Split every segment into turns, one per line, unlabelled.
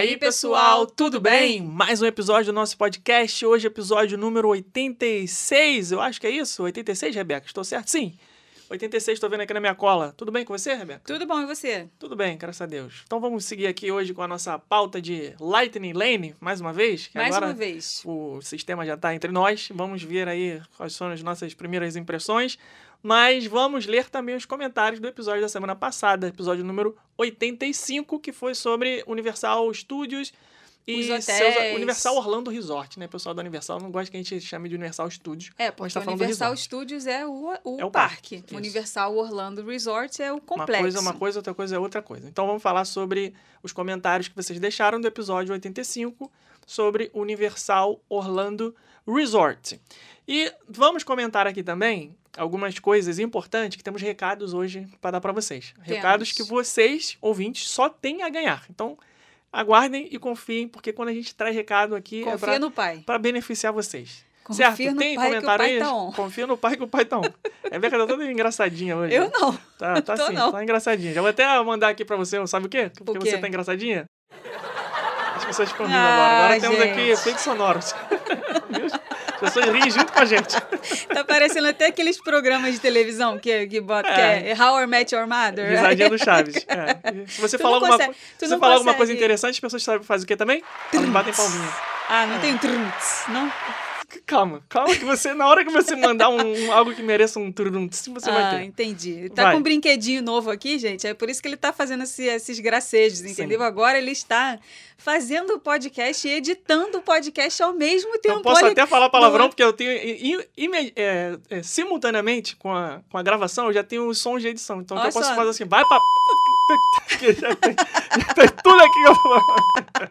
aí, pessoal, tudo bem? Mais um episódio do nosso podcast. Hoje, episódio número 86. Eu acho que é isso? 86, Rebeca? Estou certo? Sim. 86, estou vendo aqui na minha cola. Tudo bem com você, Rebeca?
Tudo bom, e você?
Tudo bem, graças a Deus. Então vamos seguir aqui hoje com a nossa pauta de Lightning Lane, mais uma vez.
Mais uma vez.
O sistema já está entre nós. Vamos ver aí quais são as nossas primeiras impressões. Mas vamos ler também os comentários do episódio da semana passada, episódio número 85, que foi sobre Universal Studios e
Os
seus. Universal Orlando Resort, né? O pessoal da Universal não gosta que a gente chame de Universal Studios.
É,
Mas
porque
tá
Universal. Studios é o, o,
É o
parque.
parque.
Universal Orlando Resort é o complexo.
Uma coisa é uma coisa, outra coisa é outra coisa. Então vamos falar sobre os comentários que vocês deixaram do episódio 85 sobre Universal Orlando Resort. E vamos comentar aqui também algumas coisas importantes que temos recados hoje para dar para vocês. Recados que vocês, ouvintes, só têm a ganhar. Então aguardem e confiem, porque quando a gente traz recado aqui é
Confia
para
no pai.
para beneficiar vocês.
Confia
certo?
no
Tem
pai que o
comentário
pai
aí?
tá on.
Confia no pai que o pai tá on. É Beca tá toda engraçadinha hoje.
Eu não.
Tá, tá sim,
não.
tá engraçadinha. Já vou até mandar aqui pra você, sabe o quê? Porque
quê?
você tá engraçadinha? As pessoas ficam rindo
Ah,
agora. Agora temos aqui
gente.
efeitos sonoros. Viu? As pessoas riem junto com a gente.
Tá parecendo até aqueles programas de televisão que, que, bota, que
É.
é How I Met Your Mother.
Risadinha do Chaves. É. Se você
Tu
falar alguma,
consegue-
co-
tu
se
não
você falar alguma coisa interessante, as pessoas sabem fazer o quê também? Elas batem palminha.
Ah, não tem trunks, não?
Calma, calma que você, na hora que você mandar um, algo que mereça um turum, você
ah,
vai ter.
entendi. Tá
Vai.
com um brinquedinho novo aqui, gente. É por isso que ele tá fazendo esse- esses gracejos, entendeu? Agora ele está fazendo o podcast e editando o podcast ao mesmo tempo.
Eu posso
Olha
até falar palavrão, porque eu tenho. é, é, simultaneamente com a, com a gravação, eu já tenho os sons de edição. Então eu posso
só.
fazer assim, vai pra. já tem, já tem tudo aqui que eu.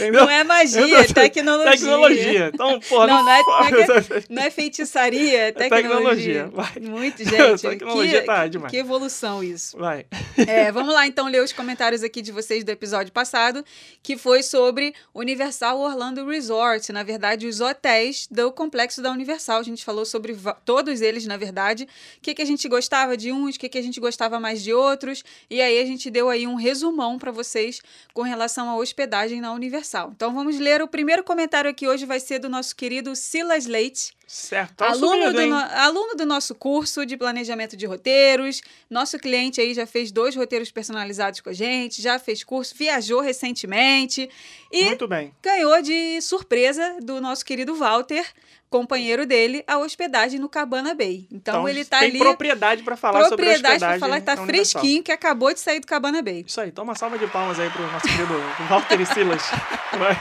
Entendeu?
Não é magia, é tecnologia.
Tecnologia. Então, porra,
Não, não é- é Não é feitiçaria, é tecnologia.
tecnologia, vai.
Muito, gente.
Tecnologia
que,
tá demais.
que evolução isso.
Vai.
É, vamos lá então ler os comentários aqui de vocês do episódio passado, que foi sobre Universal Orlando Resort, na verdade, os hotéis do complexo da Universal. A gente falou sobre todos eles, na verdade, o que, que a gente gostava de uns, o que, que a gente gostava mais de outros, e aí a gente deu aí um resumão para vocês com relação à hospedagem na Universal. Então vamos ler. O primeiro comentário aqui hoje vai ser do nosso querido Silas Leite,
Certo. Tá
aluno, do no- aluno do nosso curso de planejamento de roteiros. Nosso cliente aí já fez dois roteiros personalizados com a gente, já fez curso, viajou recentemente e
Muito bem.
ganhou de surpresa do nosso querido Walter, companheiro dele, a hospedagem no Cabana Bay. Então, ele tá
tem
ali.
propriedade pra falar sobre
Propriedade
hospedagem
para falar que tá
Universal.
fresquinho, que acabou de sair do Cabana Bay.
Isso aí, toma uma salva de palmas aí pro nosso querido Walter e Silas. Vai.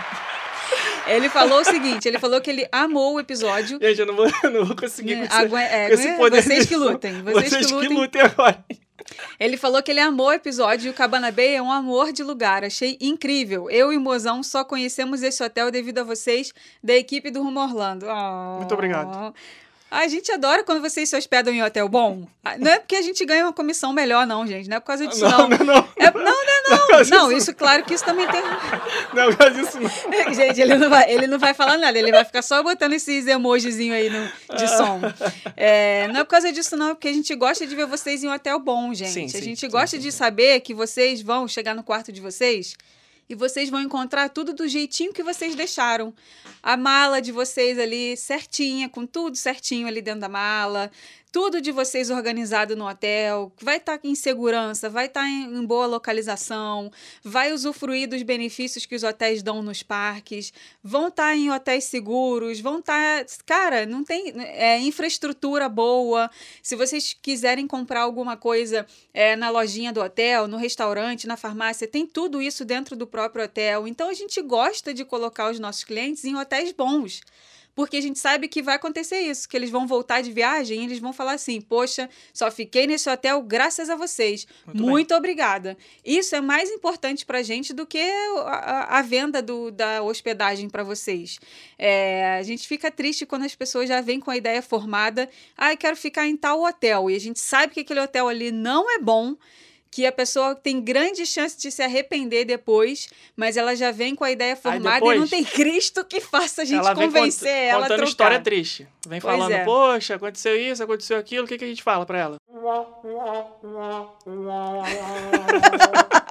Ele falou o seguinte: ele falou que ele amou o episódio.
Gente, eu não vou, eu não vou conseguir com, esse-
Agu- é,
com esse
é,
poder.
vocês que lutem, vocês,
Vocês
que
que
lutem.
lutem agora.
Ele falou que ele amou o episódio e o Cabana Bay é um amor de lugar. Achei incrível. Eu e o Mozão só conhecemos esse hotel devido a vocês da equipe do Rumo Orlando. Oh.
Muito obrigado.
A gente adora quando vocês se hospedam em hotel bom. Ah, Não é porque a gente ganha uma comissão melhor, não, gente. Não é por causa disso,
Não,
não.
não, não.
É- não, não,
Não,
não. Não,
isso.
claro que isso também tem.
Não, faz isso não.
Gente, ele não, vai, ele não vai falar nada, ele vai ficar só botando esses emojizinhos aí no, de som. É, não é por causa disso, não, é porque a gente gosta de ver vocês em um hotel bom, gente.
Sim,
a gente
sim,
gosta
sim,
de saber que vocês vão chegar no quarto de vocês e vocês vão encontrar tudo do jeitinho que vocês deixaram. A mala de vocês ali certinha, com tudo certinho ali dentro da mala. Tudo de vocês organizado no hotel, vai estar em segurança, vai estar em, em boa localização, vai usufruir dos benefícios que os hotéis dão nos parques, vão estar em hotéis seguros, vão estar. Cara, não tem. É, infraestrutura boa. Se vocês quiserem comprar alguma coisa é, na lojinha do hotel, no restaurante, na farmácia, tem tudo isso dentro do próprio hotel. Então a gente gosta de colocar os nossos clientes em hotéis bons. Porque a gente sabe que vai acontecer isso, que eles vão voltar de viagem e eles vão falar assim: Poxa, só fiquei nesse hotel graças a vocês.
Muito
Muito, obrigada. Isso é mais importante pra gente do que a, a- a venda do- da hospedagem para vocês. É, a gente fica triste quando as pessoas já vêm com a ideia formada: ah, eu quero ficar em tal hotel. E a gente sabe que aquele hotel ali não é bom que a pessoa tem grande chance de se arrepender depois, mas ela já vem com a ideia formada
depois,
e não tem Cristo que faça a gente
ela
convencer
cont-
ela a trocar.
história triste. Vem
Pois
falando,
é.
poxa, aconteceu isso, aconteceu aquilo, o que, que a gente fala pra ela?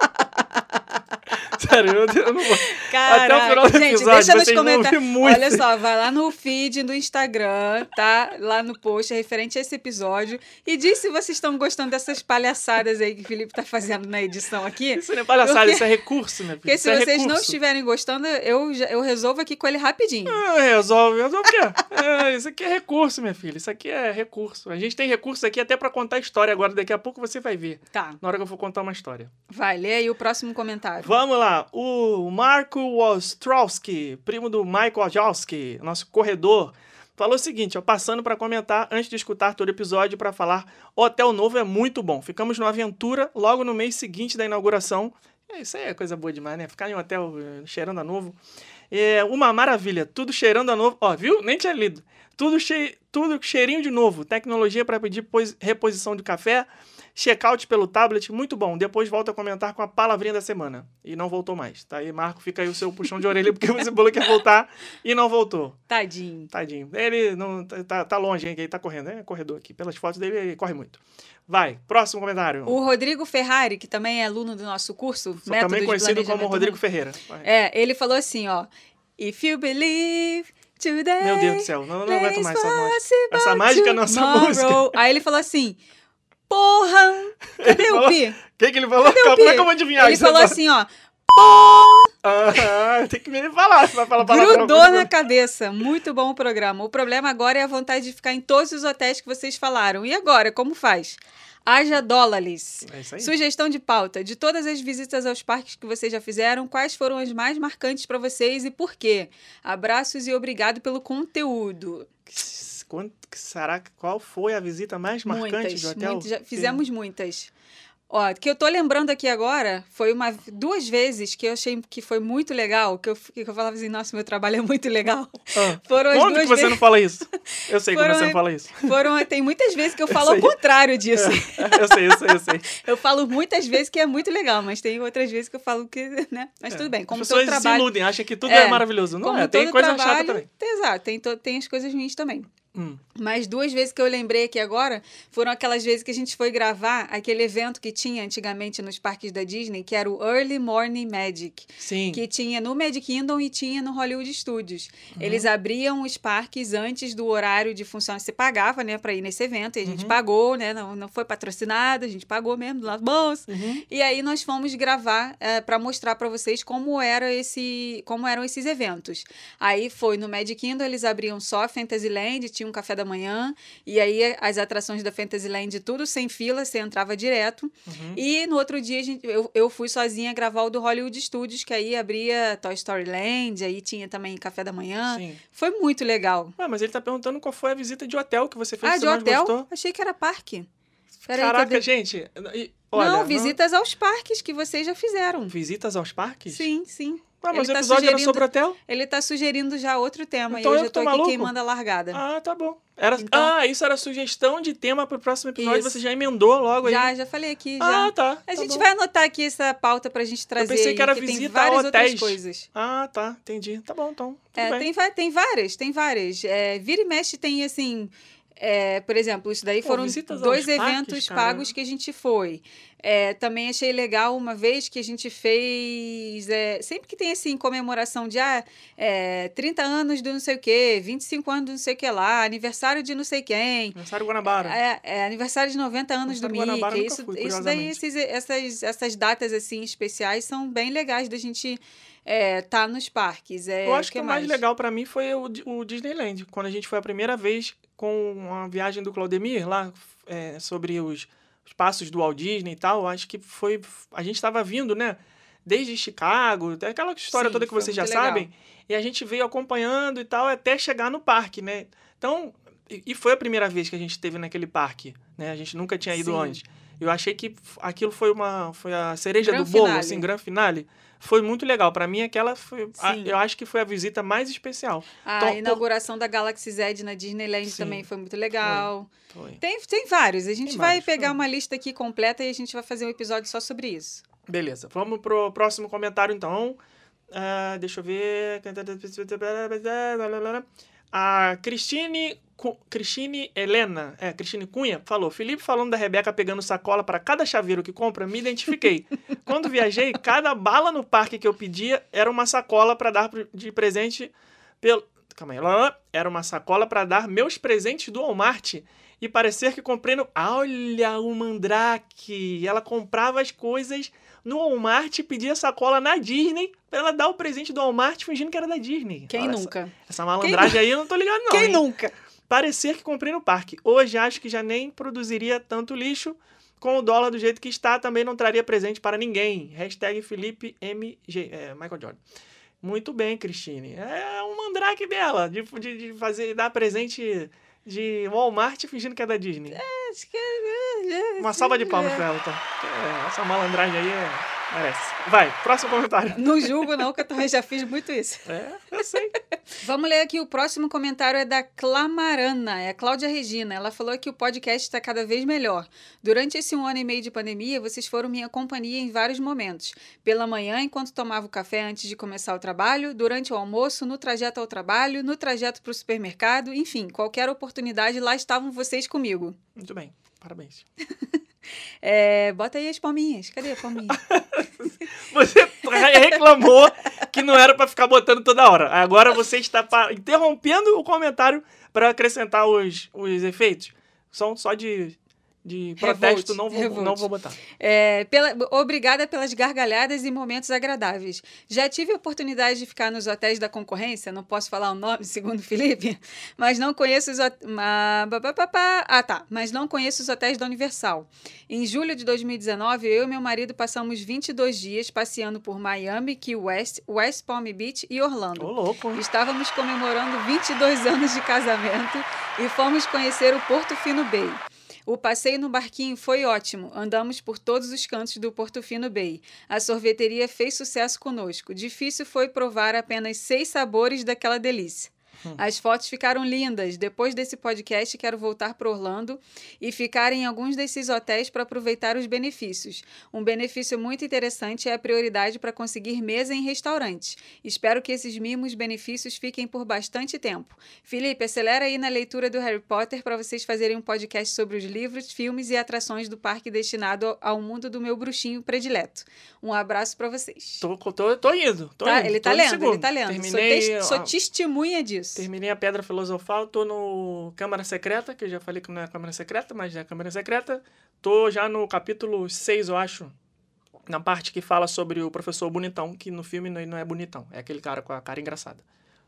Sério, eu, eu não vou.
Caraca,
Até o final do
gente,
episódio,
deixa nos comentários. Olha só, vai lá no feed do Instagram, tá? Lá no post referente a esse episódio. E diz se vocês estão gostando dessas palhaçadas aí que o Felipe tá fazendo na edição aqui.
Isso não é palhaçada,
Porque-
isso é recurso, né?
Porque se
é
vocês não
recurso.
estiverem gostando, eu, eu resolvo aqui com ele rapidinho.
Ah, resolve, resolve o quê? É, isso aqui é recurso, minha filha. Isso aqui é recurso. A gente tem recurso aqui até pra contar história agora. Daqui a pouco você vai ver.
Tá,
Na hora que eu for contar uma história.
vai, lê aí o próximo comentário.
Vamos lá. O Marco Ostrowski, primo do Michael Wajowski, nosso corredor, falou o seguinte, ó, passando pra comentar antes de escutar todo o episódio pra falar: "O Hotel Novo é muito bom. Ficamos numa aventura logo no mês seguinte da inauguração. É, Isso aí é coisa boa demais, né? Ficar em um hotel eh, cheirando a novo. É uma maravilha, tudo cheirando a novo. Ó, viu? Nem tinha lido. Tudo, che... tudo cheirinho de novo. Tecnologia para pedir pos- reposição de café. Checkout pelo tablet, muito bom. Depois volta a comentar com a palavrinha da semana. E não voltou mais. Tá aí, Marco, fica aí o seu puxão de orelha, porque você falou que ia voltar e não voltou.
Tadinho.
Tadinho. Ele não tá, tá- longe, hein? Ele tá correndo. É corredor aqui. Pelas fotos dele, ele corre muito. Vai, próximo comentário.
O Rodrigo Ferrari, que também é aluno do nosso curso,
Sou também conhecido como Rodrigo. Ferreira. Vai.
É, ele falou assim, ó. If you believe today.
Meu Deus do céu, não, não aguento mais essa mágica. Essa mágica é nossa
tomorrow.
música.
Aí ele falou assim: Porra! Cadê
Ele
o
falou-
Pi?
O que, que ele falou?
Cadê
Calma, como é que eu vou adivinhar
Ele
isso
falou assim, ó.
Ah, tem que me falar. Você vai falar palavrão.
Grudou na cabeça. Muito bom o programa. O problema agora é a vontade de ficar em todos os hotéis que vocês falaram. E agora, como faz? Haja dólares.
É isso aí.
Sugestão de pauta. De todas as visitas aos parques que vocês já fizeram, quais foram as mais marcantes para vocês e por quê? Abraços e obrigado pelo conteúdo.
Quanto, será que qual foi a visita mais marcante
muitas,
de hotel?
muitas, fizemos muitas. Ó, que eu tô lembrando aqui agora, foi uma duas vezes que eu achei que foi muito legal, que eu, que eu falava assim, nossa, meu trabalho é muito legal.
Ah,
Foram as duas
que você
vezes.
não fala isso? Eu sei que
Foram-
você não fala isso.
Foram, tem muitas vezes que eu
Eu
falo ao
sei.
contrário disso.
Eu sei, eu sei, eu sei.
Eu falo muitas vezes que é muito legal, mas tem outras vezes que eu falo que, né? Mas
É.
tudo bem, como
As
todo
pessoas se
trabalho.
iludem, acham que tudo
É,
é, maravilhoso. Não é, tem coisa
trabalho,
chata também.
Exato, tem, to- tem as coisas ruins também.
Hum.
Mas duas vezes que eu lembrei aqui agora foram aquelas vezes que a gente foi gravar aquele evento que tinha antigamente nos parques da Disney, que era o Early Morning Magic.
Sim.
Que tinha no Magic Kingdom e tinha no Hollywood Studios.
Uhum.
Eles abriam os parques antes do horário de função. Você pagava, né, para ir nesse evento, e a gente
Uhum.
pagou, né? Não, não foi patrocinado, a gente pagou mesmo do nosso bolso.
Uhum.
E aí nós fomos gravar para mostrar para vocês como era esse, como eram esses eventos. Aí foi no Magic Kingdom, eles abriam só a Fantasyland, tinha um café da manhã, e aí as atrações da Fantasyland tudo sem fila, você entrava direto.
Uhum.
E no outro dia gente- eu, eu fui sozinha gravar o do Hollywood Studios, que aí abria Toy Story Land, aí tinha também café da manhã.
Sim.
Foi muito legal.
Ah, mas ele tá perguntando qual foi a visita de hotel que você fez
ah, de hotel? Achei que era parque. Peraí,
Caraca,
cadê?
gente. olha,
não, visitas aos parques que vocês já fizeram.
Visitas aos parques?
Sim, sim.
Ah, mas
Ele
o
tá
episódio era sobre hotel?
Ele tá sugerindo já outro tema.
Então
e
eu
eu
que
tô
tô
aqui
maluco?
queimando a largada.
Ah, tá bom. Era...
Então-
Ah, isso era sugestão de tema pro próximo episódio.
Isso.
Você já emendou logo
já,
aí.
já falei aqui, já.
Ah, tá.
a
tá
gente
bom.
vai anotar aqui essa pauta pra gente trazer
pensei
aí,
que era
tem
visita a
várias outras
hotéis.
coisas.
Ah, tá. Entendi. Tá bom, então. Tudo
É,
bem.
tem, tem várias, tem várias. É, vira e mexe tem, assim... é, por exemplo, isso daí
Pô,
foram dois
parques,
eventos
cara.
pagos que a gente foi. É, também achei legal uma vez que a gente fez. é, sempre que tem assim, comemoração de ah, é, 30 anos do não sei o quê, 25 anos do não sei o que lá, aniversário de não sei quem.
Aniversário Guanabara.
É, é aniversário de 90 anos do
Guanabara
Mickey. Isso,
fui,
isso daí, esses, essas, essas datas assim especiais são bem legais da gente estar nos parques. É,
Eu acho que,
que
o mais legal pra mim foi o, o Disneyland. Quando a gente foi a primeira vez com a viagem do Claudemir lá é, sobre os, os passos do Walt Disney e tal. Acho que foi. A gente estava vindo, né? Desde Chicago, até aquela história
Sim,
toda que vocês já
legal.
sabem. E a gente veio acompanhando e tal até chegar no parque, né? Então, e, e foi a primeira vez que a gente esteve naquele parque, né? A gente nunca tinha ido
Sim.
antes. Eu achei que aquilo foi uma foi a cereja
Gran
do bolo,
finale.
assim, grande finale. Foi muito legal. Pra mim, aquela foi. a- eu acho que foi a visita mais especial.
A
Então, por-
inauguração da Galaxy Z na Disneyland
Sim.
também foi muito legal.
Foi.
Tem, tem vários. A gente
Tem
vai
vários,
pegar
foi.
uma lista aqui completa e a gente vai fazer um episódio só sobre isso.
Beleza. Vamos pro próximo comentário, então. Ah, deixa eu ver. A Cristine, Cristine Helena, é, Cristine Cunha, falou: Felipe falando da Rebeca pegando sacola para cada chaveiro que compra, me identifiquei. Quando viajei, cada bala no parque que eu pedia era uma sacola para dar de presente pelo. Calma aí. Era uma sacola para dar meus presentes do Walmart. E parecer que comprei no. Olha o Mandrake! Ela comprava as coisas no Walmart e pedia sacola na Disney pra ela dar o presente do Walmart fingindo que era da Disney.
Quem
Olha essa-
nunca?
Essa, malandragem aí eu não tô ligado, não.
Quem
hein?
nunca?
Parecer que comprei no parque. Hoje acho que já nem produziria tanto lixo. Com o dólar do jeito que está, também não traria presente para ninguém. Hashtag Felipe MG. É, Michael Jordan. Muito bem, Cristine. É um mandrake dela, de, de, de fazer, dar presente de Walmart fingindo que é da Disney.
Que é-
Uma salva de palmas pra ela, então. É, essa malandragem aí é... merece. Vai, próximo comentário.
Não julgo, não, que eu também já fiz muito isso.
É, eu sei.
Vamos ler aqui o próximo comentário é da Clamarana, é a Cláudia Regina. Ela falou que o podcast está cada vez melhor. Durante esse um ano e meio de pandemia, vocês foram minha companhia em vários momentos. Pela manhã, enquanto tomava o café antes de começar o trabalho, durante o almoço, no trajeto ao trabalho, no trajeto para o supermercado, enfim, qualquer oportunidade, lá estavam vocês comigo.
Muito bem, parabéns.
É, bota aí as palminhas. Cadê a palminha?
Você reclamou que não era pra ficar botando toda hora. Agora você está interrompendo o comentário para acrescentar os, os efeitos. São só de, de protesto, não vou, não vou botar.
É, pela- obrigada pelas gargalhadas e momentos agradáveis. Já tive a oportunidade de ficar nos hotéis da concorrência, não posso falar o nome, segundo o Felipe, mas não conheço os hotéis. Ah, tá. Mas não conheço os hotéis da Universal. Em julho de 2019, eu e meu marido passamos 22 dias passeando por Miami, Key West, West Palm Beach e Orlando.
Ô, louco. hein?
Estávamos comemorando 22 anos de casamento e fomos conhecer o Porto Fino Bay. O passeio no barquinho foi ótimo. Andamos por todos os cantos do Porto Fino Bay. A sorveteria fez sucesso conosco. Difícil foi provar apenas seis sabores daquela delícia. As fotos ficaram lindas. Depois desse podcast, quero voltar para Orlando e ficar em alguns desses hotéis para aproveitar os benefícios. Um benefício muito interessante é a prioridade para conseguir mesa em restaurantes. Espero que esses mimos benefícios fiquem por bastante tempo. Felipe, acelera aí na leitura do Harry Potter para vocês fazerem um podcast sobre os livros, filmes e atrações do parque destinado ao- mundo do meu bruxinho predileto. Um abraço para vocês.
Tô, tô, tô indo. Tô
Tá?
indo,
Ele tá
no
lendo, ele tá lendo. Sou,
Terminei,
sou testemunha disso.
Terminei a Pedra Filosofal, tô no Câmara Secreta, que eu já falei que não é Câmara Secreta, mas é Câmara Secreta. Tô já no capítulo 6, eu acho, na parte que fala sobre o professor bonitão, que no filme não é bonitão, é aquele cara com a cara engraçada.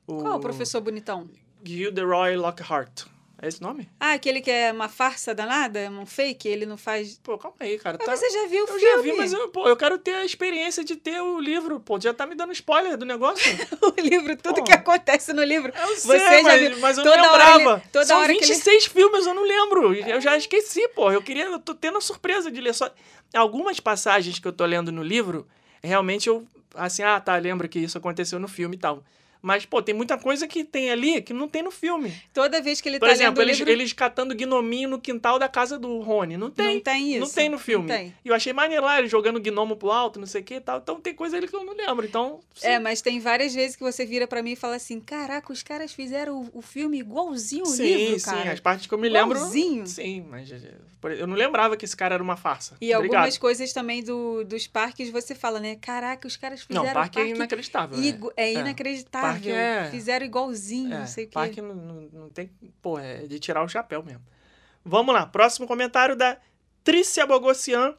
Qual o professor bonitão?
Gilderoy Lockhart. É esse nome?
Ah, aquele que é uma farsa danada, um fake, ele não faz.
Pô, calma aí, cara.
Mas
tá-
você já viu o
Eu
filme?
já vi, mas eu, pô, eu quero ter a experiência de ter o livro, pô. Já tá me dando spoiler do negócio.
o livro, tudo
Pô.
que acontece no livro.
Eu sei,
Você já
mas,
viu?
mas eu
Toda
não
hora
lembrava.
ele- toda
São
hora que ele-
26 filmes, eu não lembro. Eu já esqueci, pô. Eu queria. Eu tô tendo a surpresa de ler só. Algumas passagens que eu tô lendo no livro, realmente eu. Assim, ah, tá, lembro que isso aconteceu no filme e tal. Mas, pô, tem muita coisa que tem ali que não tem no filme.
Toda vez que ele
Por
tá
exemplo, eles,
livro,
eles catando gnominho no quintal da casa do Rony. Não tem.
não tem isso.
Não tem no filme.
Tem.
E eu achei maneiro lá, ele jogando gnomo pro alto, não sei o que e tal. Então tem coisa ali que eu não lembro. Então.
É, mas tem várias vezes que você vira pra mim e fala assim: caraca, os caras fizeram o, o filme igualzinho o
sim,
livro,
sim.
cara.
As partes que eu me lembro.
Igualzinho.
Sim, mas eh, eu não lembrava que esse cara era uma farsa.
E
Obrigado.
algumas coisas também do, dos parques você fala, né? Caraca, os caras fizeram
Não,
o
parque, é inacreditável. né?
igu- é inacreditável.
É-
Fizeram igualzinho,
É,
não sei o quê.
parque não, não, não tem. Pô, é de tirar o chapéu mesmo. Vamos lá, próximo comentário da Trícia Bogossian.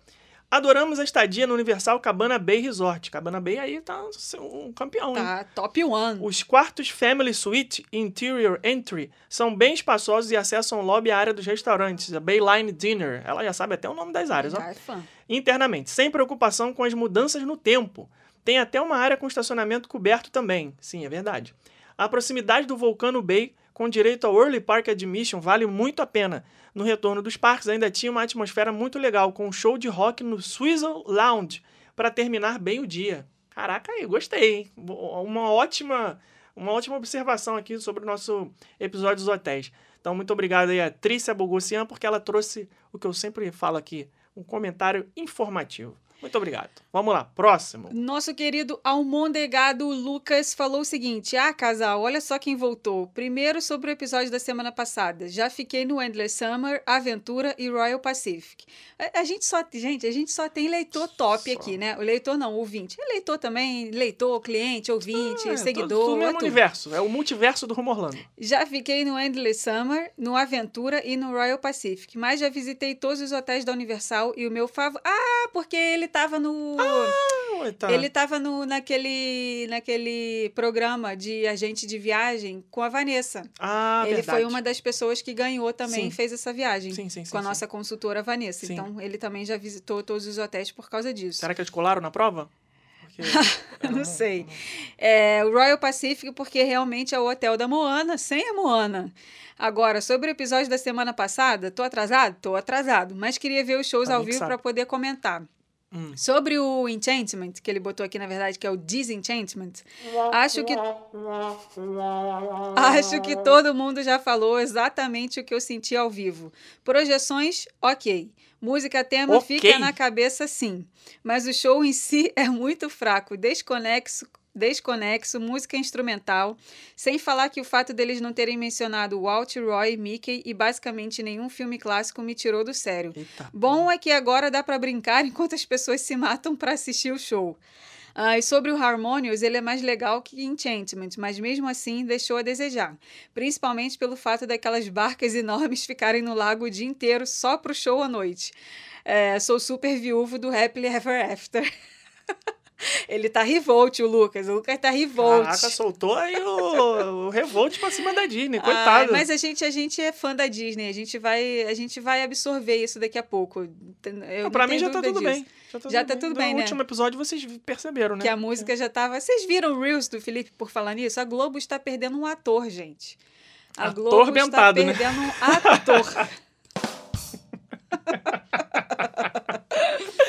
Adoramos a estadia no Universal Cabana Bay Resort. Cabana Bay aí tá um campeão, hein?
Tá, top one.
Os quartos Family Suite Interior Entry são bem espaçosos e acessam o lobby a área dos restaurantes, a Bayline Dinner. Ela já sabe até o nome das áreas, ó.
É fã.
Internamente, sem preocupação com as mudanças no tempo. Tem até uma área com estacionamento coberto também. Sim, é verdade. A proximidade do Vulcano Bay com direito ao Early Park Admission, vale muito a pena. No retorno dos parques ainda tinha uma atmosfera muito legal, com um show de rock no Swizzle Lounge, para terminar bem o dia. Caraca, aí, gostei, hein? Uma ótima, uma ótima observação aqui sobre o nosso episódio dos hotéis. Então, muito obrigado aí a Trícia Bogossian, porque ela trouxe o que eu sempre falo aqui, um comentário informativo. Muito obrigado. Vamos lá, próximo.
Nosso querido almondegado Lucas falou o seguinte: Ah, casal, olha só quem voltou. Primeiro sobre o episódio da semana passada. Já fiquei no Endless Summer, Aventura e Royal Pacific. A, a gente só, gente, a gente só tem leitor top
Só.
aqui, né? O leitor não, ouvinte. É leitor também, leitor, cliente, ouvinte,
É,
seguidor.
Tudo no
é
universo. É o multiverso do Rumo Orlando.
Já fiquei no Endless Summer, no Aventura e no Royal Pacific. Mas já visitei todos os hotéis da Universal e o meu favorito. Ah, porque ele tava no.
Ah, tá.
Ele tava no, naquele, naquele programa de agente de viagem com a Vanessa.
Ah,
ele
verdade.
foi uma das pessoas que ganhou também,
Sim.
fez essa viagem.
Sim, sim, sim.
com a nossa consultora Vanessa. Então, ele também já visitou todos os hotéis por causa disso.
Será que eles colaram na prova?
Não
um-
sei. É, o Royal Pacific, porque realmente é o hotel da Moana, sem a Moana. Agora, sobre o episódio da semana passada, tô atrasado? Tô atrasado, mas queria ver os shows ao vivo para poder comentar.
Hum.
Sobre o Enchantment, que ele botou aqui na verdade, que é o Disenchantment, acho que Acho que todo mundo já falou exatamente o que eu senti ao vivo. Projeções, ok. Música tema
Ok.
fica na cabeça, sim. Mas o show em si é muito fraco, desconexo, desconexo, música instrumental. Sem falar que o fato deles não terem mencionado Walt, Roy, Mickey e basicamente nenhum filme clássico me tirou do sério.
Eita.
Bom é que agora dá para brincar enquanto as pessoas se matam para assistir o show. Ah, e sobre o Harmonious, ele é mais legal que Enchantment, mas mesmo assim deixou a desejar. Principalmente pelo fato daquelas barcas enormes ficarem no lago o dia inteiro só pro show à noite. É, sou super viúvo do Happily Ever After. ele tá revolt, o Lucas. O Lucas tá revolt.
Caraca, soltou aí o, o revolt pra cima da Disney,
Ai,
coitado.
mas a gente, a gente é fã da Disney, a gente vai, a gente vai absorver isso daqui a pouco. Eu
Não, pra mim já tá tudo
disso.
bem. Já tá,
Já tá tudo bem,
No
né?
último episódio vocês perceberam, né?
Que a música já tava. Vocês viram o Reels do Felipe por falar nisso? A Globo está perdendo um ator, gente. A
Ator
Globo está
bentado, né?
perdendo um ator.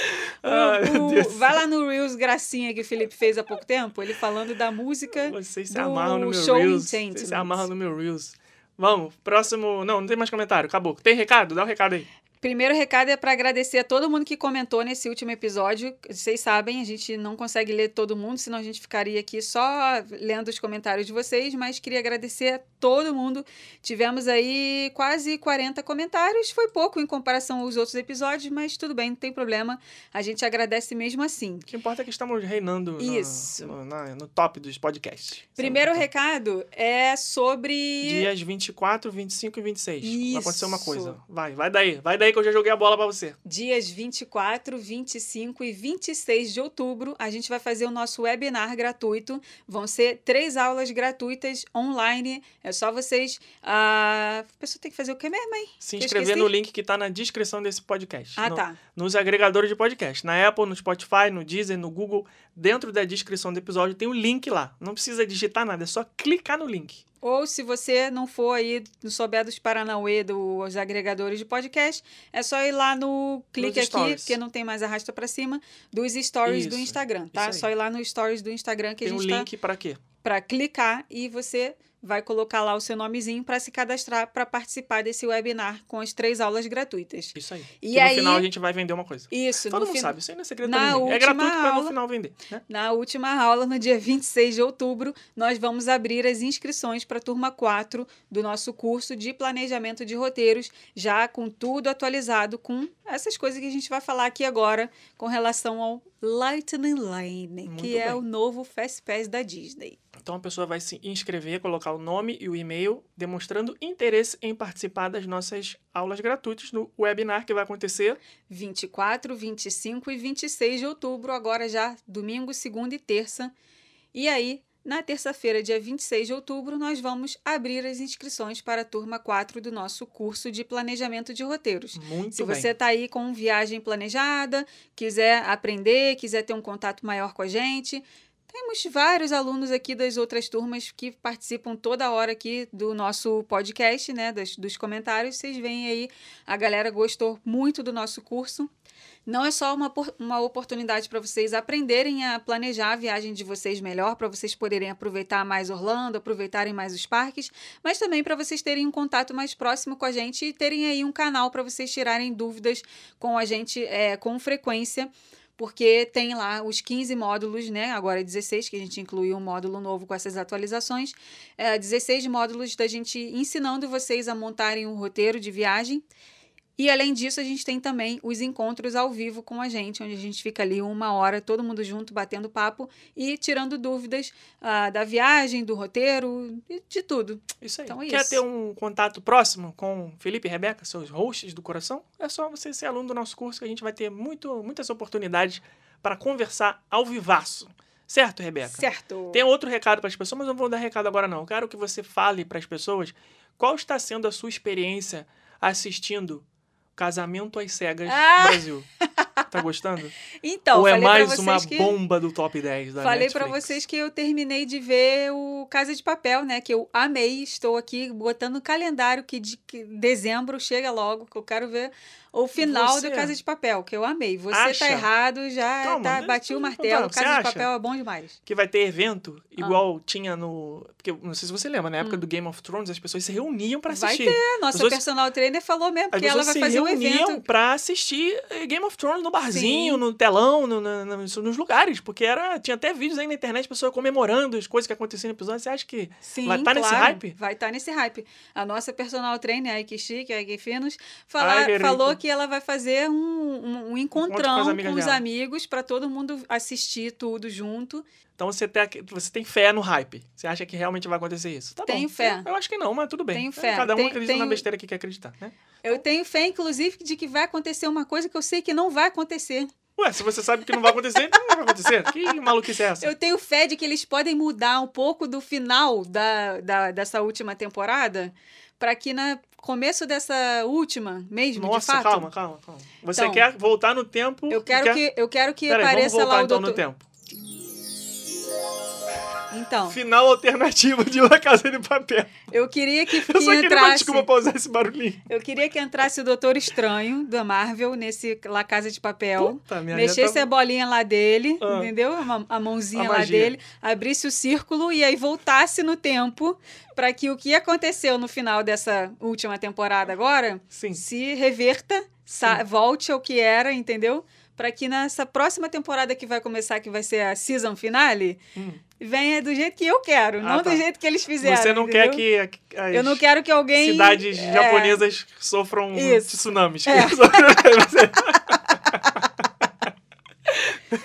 Ai,
O- vai lá no Reels Gracinha que o Felipe fez há pouco tempo, ele falando da música.
Vocês se amarram no meu
show
Reels. Vocês se amarram no meu Reels. Vamos, próximo. Não, não tem mais comentário. Acabou. Tem recado? Dá o recado aí.
Primeiro recado é para agradecer a todo mundo que comentou nesse último episódio. Vocês sabem, a gente não consegue ler todo mundo, senão a gente ficaria aqui só lendo os comentários de vocês, mas queria agradecer a todo mundo. Tivemos aí quase 40 comentários, foi pouco em comparação aos outros episódios, mas tudo bem, não tem problema. A gente agradece mesmo assim.
O que importa é que estamos reinando no-
Isso.
No, na- no top dos podcasts.
Primeiro
Sabe?
recado é sobre.
Dias 24, 25 e 26. Vai acontecer uma
Isso.
coisa. Vai, vai daí. Vai daí que eu já joguei a bola pra você.
Dias 24, 25 e 26 de outubro, a gente vai fazer o nosso webinar gratuito. Vão ser três aulas gratuitas online. É só vocês. ah, A pessoa tem que fazer o quê mesmo, hein?
Se
Que
inscrever no link que tá na descrição desse podcast.
Ah,
No-
tá.
Nos agregadores de podcast. Na Apple, no Spotify, no Deezer, no Google. Dentro da descrição do episódio tem o link lá. Não precisa digitar nada, é só clicar no link.
Ou se você não for aí, não souber dos Paranauê, dos agregadores de podcast, é só ir lá no clique
Nos
aqui,
stories.
porque não tem mais arrasta pra cima, dos stories do
Isso,
Instagram, tá? Só ir lá no stories do Instagram que
tem
a
um
gente tá
link pra quê?
para clicar e você vai colocar lá o seu nomezinho para se cadastrar para participar desse webinar com as três aulas gratuitas.
Isso aí.
E
que
aí-
no final a gente vai vender uma coisa.
Isso,
Todo mundo
fin-
sabe, isso aí não é segredo
na.
É
última
gratuito pra no final vender. Né?
Na última aula, no dia 26 de outubro, nós vamos abrir as inscrições para a turma 4 do nosso curso de planejamento de roteiros, já com tudo atualizado, com essas coisas que a gente vai falar aqui agora com relação ao Lightning Lane,
Muito
que é
bem.
o novo Fast Pass da Disney.
Então a pessoa vai se inscrever, colocar o nome e o e-mail, demonstrando interesse em participar das nossas aulas gratuitas no webinar que vai acontecer
24, 25 e 26 de outubro, agora já domingo, segunda e terça. E aí, na terça-feira, dia 26 de outubro, nós vamos abrir as inscrições para a turma 4 do nosso curso de planejamento de roteiros.
muito
Se
bem.
você está aí com viagem planejada, quiser aprender, quiser ter um contato maior com a gente, Temos vários alunos aqui das outras turmas que participam toda hora aqui do nosso podcast, né? Dos, dos comentários. Vocês veem aí, a galera gostou muito do nosso curso. Não é só uma, uma oportunidade para vocês aprenderem a planejar a viagem de vocês melhor, para vocês poderem aproveitar mais Orlando, aproveitarem mais os parques, mas também para vocês terem um contato mais próximo com a gente e terem aí um canal para vocês tirarem dúvidas com a gente é, com frequência porque tem lá os 15 módulos, né? Agora 16, que a gente incluiu um módulo novo com essas atualizações. É, 16 módulos da gente ensinando vocês a montarem um roteiro de viagem. E além disso, a gente tem também os encontros ao vivo com a gente, onde a gente fica ali uma hora, todo mundo junto, batendo papo e tirando dúvidas ah, da viagem, do roteiro, e de tudo.
Isso aí.
Então é
Quer
isso.
ter um contato próximo com Felipe e Rebeca, seus hosts do coração? É só você ser aluno do nosso curso que a gente vai ter muito, muitas oportunidades para conversar ao vivaço. Certo, Rebeca?
Certo.
Tem outro recado para as pessoas, mas não vou dar recado agora não. Eu quero que você fale para as pessoas qual está sendo a sua experiência assistindo Casamento às Cegas
Ah!
Brasil. Tá gostando?
Então,
Ou é
falei
mais uma
que...
bomba do top 10 da
Falei pra
Netflix?
vocês que eu terminei de ver o Casa de Papel, né? Que eu amei. Estou aqui botando no calendário que de que dezembro chega logo, que eu quero ver o final
Você
do Casa de Papel, que eu amei. Você
acha?
tá errado, já
Calma,
tá, bati o
te
martelo.
você
Casa de? Papel é bom demais.
que vai ter evento
Ah.
igual tinha no. Porque não sei se você lembra, na época do Game of Thrones, as pessoas se reuniam pra
Hum. Vai
assistir.
É, nossa
pessoas-
personal trainer falou mesmo
As
que ela vai
se
fazer um
reuniam
evento.
pra assistir eh, Game of Thrones no barzinho,
Sim.
no telão, no, no- no- nos lugares. Porque era, tinha até vídeos aí na internet, pessoas comemorando as coisas que aconteciam no episódio. Você acha que
Sim,
vai estar nesse
claro,
hype?
Vai estar nesse hype. A nossa personal trainer, a Ike Chique, a Ike Finos, fala-
Ai, que
falou que ela vai fazer um, um, um
com
encontrão com,
amigas
os amigos para todo mundo assistir tudo junto.
Então você tem, você tem fé no hype. Você acha que realmente vai acontecer isso? Tá
Tenho
bom.
fé.
Eu, eu acho que não, mas tudo bem.
Tenho
É,
fé.
Cada um
Tem-
acredita na
tenho-
besteira que quer acreditar, né?
Eu tenho fé, inclusive, de que vai acontecer uma coisa que eu sei que não vai acontecer.
Ué, se você sabe que não vai acontecer, então não vai acontecer. Que maluquice é essa?
Eu tenho fé de que eles podem mudar um pouco do final da, da, dessa última temporada para que no começo dessa última mesmo,
Nossa, calma, calma, calma. Você
Então,
quer voltar no tempo.
Eu quero
quer...
que, eu quero que
Peraí, vamos
apareça
voltar
lá o
então
doutor.
no tempo.
Então,
Final alternativo de La Casa de Papel.
eu queria que,
Eu
que
só queria uma
entrasse.
desculpa pra usar esse barulhinho.
Eu queria que entrasse o Doutor Estranho da Marvel nesse La Casa de Papel.
Puta merda,
Mexesse
já
a bolinha lá dele,
Ah.
entendeu? A, mãozinha
A
lá dele, abrisse o círculo e aí voltasse no tempo para que o que aconteceu no final dessa última temporada agora
Sim.
se reverta, sa- volte ao que era, entendeu? Para que nessa próxima temporada que vai começar, que vai ser a season finale,
Hum.
venha do jeito que eu quero,
Ah,
não
tá.
do jeito que eles fizeram.
Você não quer
entendeu?
que a- as
Eu não quero que alguém.
cidades
é,
japonesas sofram
Isso.
tsunamis.
É.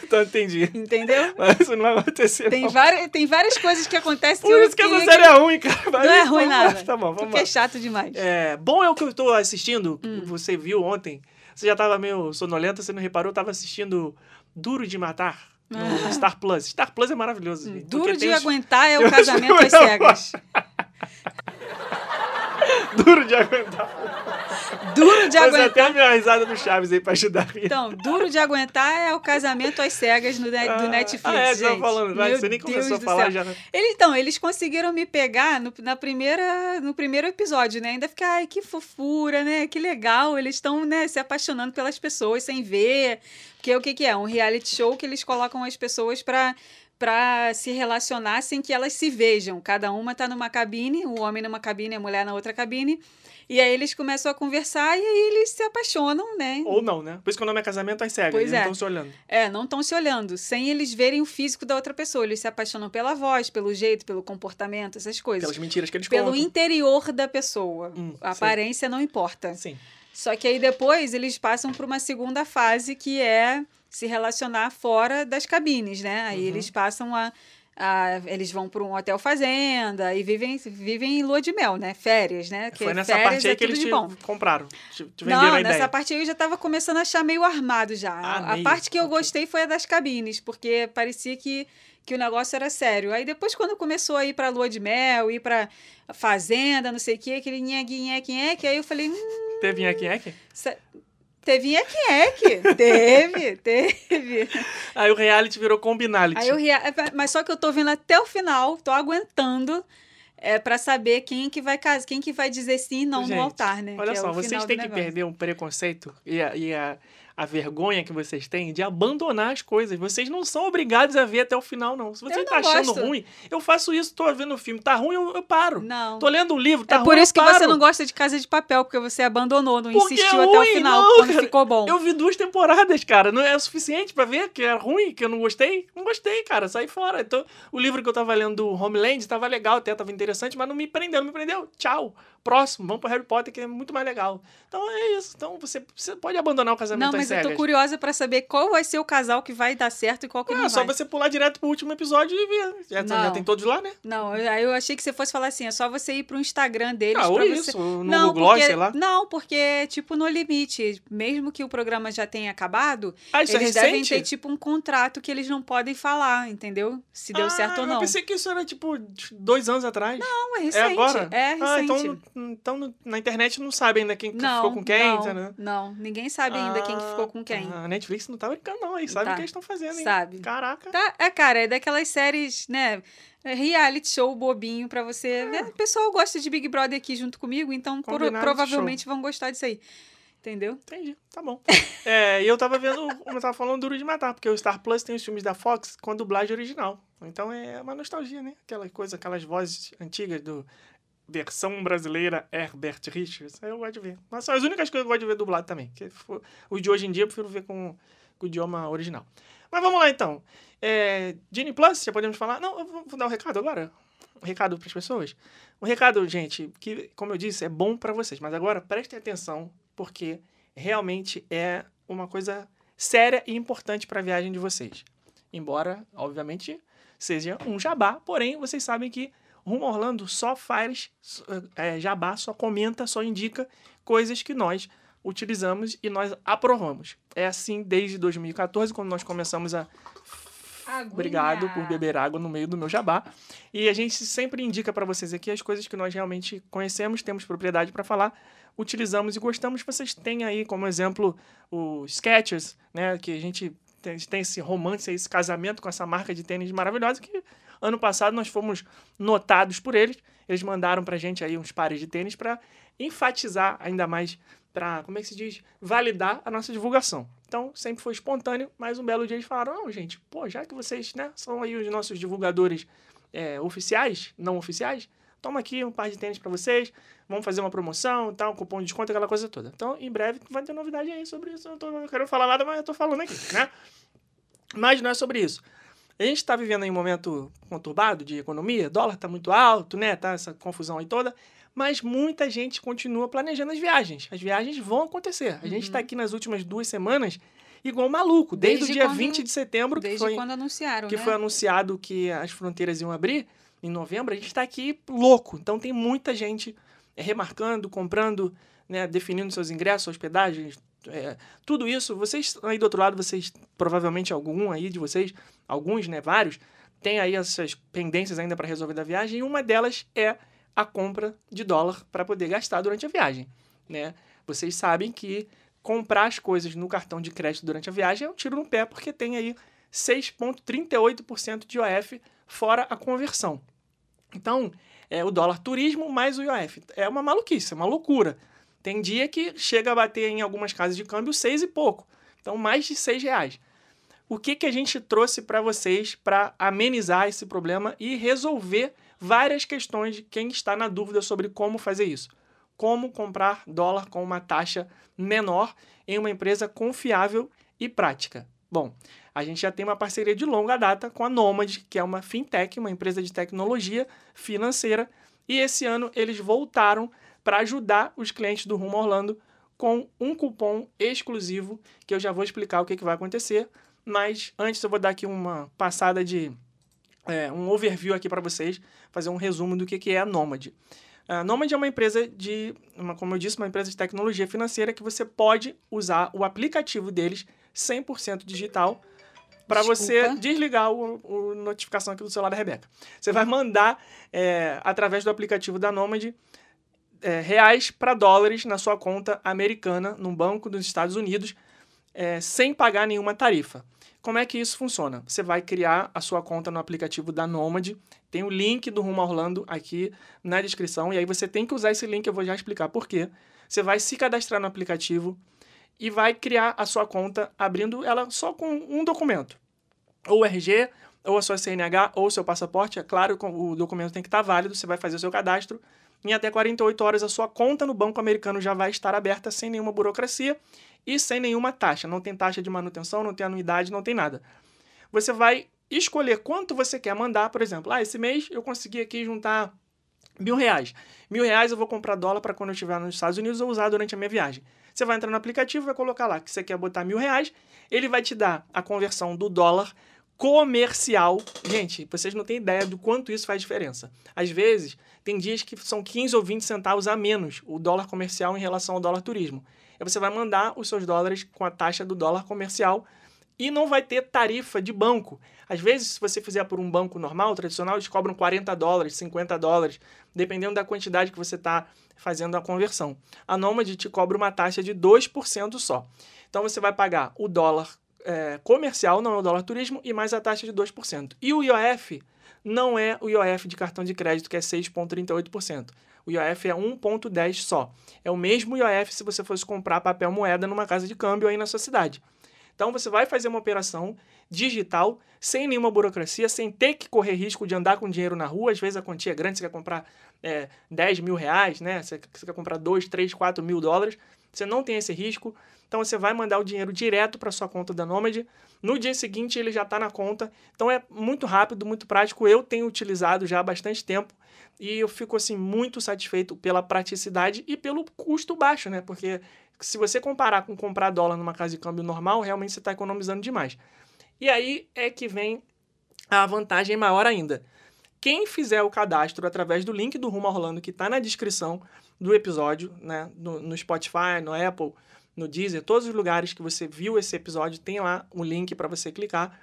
então entendi.
Entendeu?
Mas isso não vai acontecer.
Tem,
não.
várias, tem várias coisas que acontecem
Por
eu
isso que essa
queria
série é ruim, cara. Mas
Não é ruim nada.
Tá bom, vamos
Porque
lá.
é chato demais.
É, bom é o que eu tô assistindo.
Hum.
Você viu ontem. Você já tava meio sonolenta, você não reparou. Eu tava assistindo Duro de Matar no
Ah.
Star Plus. Star Plus é maravilhoso. gente, porque
Duro de
os-
aguentar é o casamento às cegas.
Duro de aguentar.
Duro de
Mas até a
aguentar.
minha risada do Chaves aí pra ajudar.
Então, duro de aguentar é o casamento às cegas no,
Ah,
do Netflix.
Ah, é,
gente.
falando. Vai, você nem
Deus
começou a falar já.
Ele- então, eles conseguiram me pegar no, na primeira, no primeiro episódio, né? Ainda fiquei, ai, que fofura, né? Que legal. Eles estão, né, se apaixonando pelas pessoas sem ver. Porque o que, que é? Um reality show que eles colocam as pessoas pra para se relacionar sem que elas se vejam. Cada uma tá numa cabine, o homem numa cabine, a mulher na outra cabine. E aí eles começam a conversar e aí eles se apaixonam, né?
Ou não, né? Por isso que o nome é Casamento às Cegas.
Pois
eles
é.
não estão se olhando.
É, não estão se olhando, sem eles verem o físico da outra pessoa. Eles se apaixonam pela voz, pelo jeito, pelo comportamento, essas coisas.
Pelas mentiras que eles
Pelo
contam.
interior da pessoa.
Hum,
a
sim.
aparência não importa.
Sim.
Só que aí depois eles passam para uma segunda fase que é se relacionar fora das cabines, né? Aí
Uhum.
eles passam a. a- eles vão para um hotel fazenda e vivem, vivem em lua de mel, né? Férias, né?
Foi
Que
nessa parte aí
é
que eles te
bom.
compraram. Te, te venderam
Não,
a ideia.
nessa parte aí eu já tava começando a achar meio armado já.
Ah,
a
meio,
parte que eu gostei foi a das cabines, porque parecia que, que o negócio era sério. Aí depois, quando começou a ir pra lua de mel, ir pra fazenda, não sei o quê, aquele nheque, nheque, nheque, aí eu falei, hum,
Teve é que?
Teve nheque-nheque. teve, teve.
Aí o reality virou combinality.
Aí eu ria, é, mas só que eu tô vendo até o final, tô aguentando é para saber quem que vai casar, quem que vai dizer sim e não
Gente,
no altar, né?
Olha
Que é
só,
o
vocês têm que perder um preconceito e, a, e a, a vergonha que vocês têm de abandonar as coisas. Vocês não são obrigados a ver até o final, não. Se você
Eu
tá achando
gosto.
ruim, eu faço isso, tô vendo o filme, tá ruim, eu, eu paro.
Não.
Tô lendo um livro, tá
é
ruim,
por isso que você não gosta de Casa de Papel, porque você abandonou, não
Porque
insistiu
é
até o
ruim,
final,
não,
quando
cara.
ficou bom.
Eu vi duas temporadas, cara. Não é o suficiente pra ver que é ruim, que eu não gostei? Não gostei, cara. Saí fora. Então, o livro que eu tava lendo do Homeland tava legal, até tava interessante, mas não me prendeu, não me prendeu. Tchau. Próximo, vamos pro Harry Potter, que é muito mais legal. Então é isso. Então você, você pode abandonar o casamento
Não, mas eu
cegas.
tô curiosa pra saber qual vai ser o casal que vai dar certo e qual que
Ah,
não
é só
vai.
você pular direto pro último episódio e ver. Já, já
Não.
tem todos lá, né?
Não, eu- aí eu achei que você fosse falar assim, é só você ir pro Instagram deles
Ah, ou isso,
você...
no
não,
Google
porque,
sei lá.
não, porque, tipo, no limite, mesmo que o programa já tenha acabado,
Ah, isso
eles
é
devem ter, tipo, um contrato que eles não podem falar, entendeu? Se deu
Ah,
certo ou não.
Eu pensei que isso era, tipo, dois anos atrás.
Não, é
é
recente.
agora?
É
Ah,
recente.
então, então na internet não sabe ainda quem
não,
ficou com quem,
não,
né?
não, ninguém sabe ainda quem que ficou com quem.
Ah, A Netflix não tá brincando, não, aí. Sabe
Tá.
o que eles estão fazendo, hein?
Sabe.
Caraca.
Tá, é, cara, é daquelas séries, né? é Reality show bobinho pra você. né? O pessoal gosta de Big Brother aqui junto comigo, então pro- provavelmente vão gostar disso aí. Entendeu?
Entendi, tá bom. é, e eu tava vendo, como eu tava falando, Duro de Matar, porque o Star Plus tem os filmes da Fox com a dublagem original. Então é uma nostalgia, né? Aquela coisa, aquelas vozes antigas do versão brasileira Herbert Richards. Eu gosto de ver. Mas são as únicas coisas que eu gosto de ver dublado também. Que for- o de hoje em dia eu prefiro ver com, com o idioma original. Mas vamos lá então. É, Genie Plus, já podemos falar? Não, eu vou dar um recado agora. Um recado para as pessoas. Um recado, gente, que, como eu disse, é bom para vocês. Mas agora prestem atenção, porque realmente é uma coisa séria e importante para a viagem de vocês. Embora, obviamente, seja um jabá, porém, vocês sabem que Rumo Orlando só faz é, jabá, só comenta, só indica coisas que nós utilizamos e nós aprovamos. É assim desde 2014, quando nós começamos a Obrigado por beber água no meio do meu jabá. E a gente sempre indica para vocês aqui as coisas que nós realmente conhecemos, temos propriedade para falar, utilizamos e gostamos. Vocês têm aí como exemplo o Skechers, né, que a gente tem, tem esse romance, esse casamento com essa marca de tênis maravilhosa que ano passado nós fomos notados por eles. Eles mandaram pra gente aí uns pares de tênis para enfatizar ainda mais para, como é que se diz, validar a nossa divulgação. Então, sempre foi espontâneo, mas um belo dia eles falaram, não, gente, pô, já que vocês, né, são aí os nossos divulgadores é, oficiais, não oficiais, toma aqui um par de tênis para vocês, vamos fazer uma promoção, tal, cupom de desconto, aquela coisa toda. Então, em breve vai ter novidade aí sobre isso. Eu não, tô, não quero falar nada, mas eu tô falando aqui, né? Mas não é sobre isso. A gente está vivendo aí um momento conturbado de economia, dólar está muito alto, né? Tá essa confusão aí toda. Mas muita gente continua planejando as viagens. As viagens vão acontecer. A gente está aqui nas últimas duas semanas igual maluco. Desde,
Desde
o dia
quando-
20 de setembro, que foi,
quando anunciaram,
que
né?
foi anunciado que as fronteiras iam abrir em novembro, a gente está aqui louco. Então tem muita gente remarcando, comprando, né, definindo seus ingressos, hospedagens, é, tudo isso. Vocês aí do outro lado, vocês provavelmente algum aí de vocês, alguns, né, vários, tem aí essas pendências ainda para resolver da viagem. E uma delas é a compra de dólar para poder gastar durante a viagem, né? Vocês sabem que comprar as coisas no cartão de crédito durante a viagem é um tiro no pé, porque tem aí 6,38% de IOF fora a conversão. Então, é o dólar turismo mais o IOF. É uma maluquice, é uma loucura. Tem dia que chega a bater em algumas casas de câmbio seis e pouco. Então, mais de seis reais. O que, que a gente trouxe para vocês para amenizar esse problema e resolver várias questões de quem está na dúvida sobre como fazer isso? Como comprar dólar com uma taxa menor em uma empresa confiável e prática. Bom, a gente já tem uma parceria de longa data com a Nomad, que é uma fintech, uma empresa de tecnologia financeira, e esse ano eles voltaram para ajudar os clientes do Rumo Orlando com um cupom exclusivo, que eu já vou explicar o que, que vai acontecer, mas antes eu vou dar aqui uma passada de é, um overview aqui para vocês, fazer um resumo do que, que é a Nomad. A Nomad é uma empresa de, uma, como eu disse, uma empresa de tecnologia financeira que você pode usar o aplicativo deles 100% digital para você desligar o, o notificação aqui do celular da Rebeca. Você vai mandar é, através do aplicativo da Nomad é, reais para dólares na sua conta americana, num banco dos Estados Unidos, é, sem pagar nenhuma tarifa. Como é que isso funciona? Você vai criar a sua conta no aplicativo da Nomad, tem o link do Rumo Orlando aqui na descrição, e aí você tem que usar esse link, eu vou já explicar por quê. Você vai se cadastrar no aplicativo e vai criar a sua conta abrindo ela só com um documento. Ou RG, ou a sua CNH, ou seu passaporte. É claro o documento tem que estar válido, você vai fazer o seu cadastro. Em até 48 horas, a sua conta no banco americano já vai estar aberta sem nenhuma burocracia e sem nenhuma taxa. Não tem taxa de manutenção, não tem anuidade, não tem nada. Você vai escolher quanto você quer mandar, por exemplo. Ah, esse mês eu consegui aqui juntar mil reais. Mil reais eu vou comprar dólar para quando eu estiver nos Estados Unidos eu usar durante a minha viagem. Você vai entrar no aplicativo, vai colocar lá que você quer botar mil reais, ele vai te dar a conversão do dólar comercial. Gente, vocês não têm ideia do quanto isso faz diferença. Às vezes, tem dias que são 15 ou 20 centavos a menos o dólar comercial em relação ao dólar turismo. Você vai mandar os seus dólares com a taxa do dólar comercial e não vai ter tarifa de banco. Às vezes, se você fizer por um banco normal, tradicional, eles cobram 40 dólares, 50 dólares, dependendo da quantidade que você está fazendo a conversão. A Nomad te cobra uma taxa de 2% só. Então você vai pagar o dólar é, comercial, não é o dólar turismo, e mais a taxa de 2%. E o IOF não é o IOF de cartão de crédito, que é 6,38%. O IOF é 1,10 só. É o mesmo IOF se você fosse comprar papel moeda numa casa de câmbio aí na sua cidade. Então você vai fazer uma operação digital, sem nenhuma burocracia, sem ter que correr risco de andar com dinheiro na rua. Às vezes a quantia é grande, você quer comprar é, 10 mil reais, né? Você, quer comprar 2, 3, 4 mil dólares. Você não tem esse risco. Então você vai mandar o dinheiro direto para sua conta da Nomad. No dia seguinte ele já está na conta. Então é muito rápido, muito prático. Eu tenho utilizado já há bastante tempo e eu fico assim muito satisfeito pela praticidade e pelo custo baixo, né? Porque se você comparar com comprar dólar numa casa de câmbio normal, realmente você está economizando demais. E aí é que vem a vantagem maior ainda. Quem fizer o cadastro através do link do Rumo Orlando que está na descrição do episódio, né, no, no, Spotify, no Apple, no Deezer, todos os lugares que você viu esse episódio, tem lá um link para você clicar,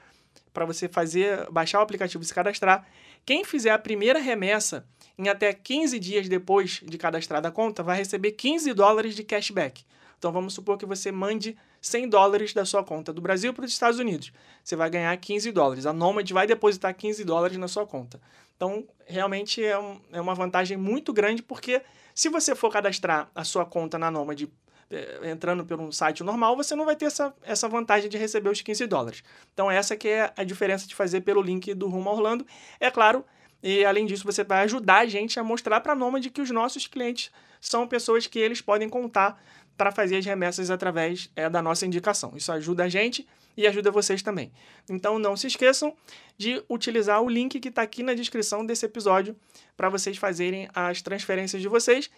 para você fazer, baixar o aplicativo e se cadastrar. Quem fizer a primeira remessa em até 15 dias depois de cadastrar a conta, vai receber 15 dólares de cashback. Então vamos supor que você mande 100 dólares da sua conta do Brasil para os Estados Unidos. Você vai ganhar 15 dólares. A Nomad vai depositar 15 dólares na sua conta. Então, realmente é, um, é uma vantagem muito grande, porque se você for cadastrar a sua conta na Nomad entrando por um site normal, você não vai ter essa, essa vantagem de receber os 15 dólares. Então, essa que é a diferença de fazer pelo link do Rumo Orlando. É claro, e além disso, você vai ajudar a gente a mostrar para a Nomad que os nossos clientes são pessoas que eles podem contar para fazer as remessas através é, da nossa indicação. Isso ajuda a gente e ajuda vocês também. Então não se esqueçam de utilizar o link que está aqui na descrição desse episódio para vocês fazerem as transferências de vocês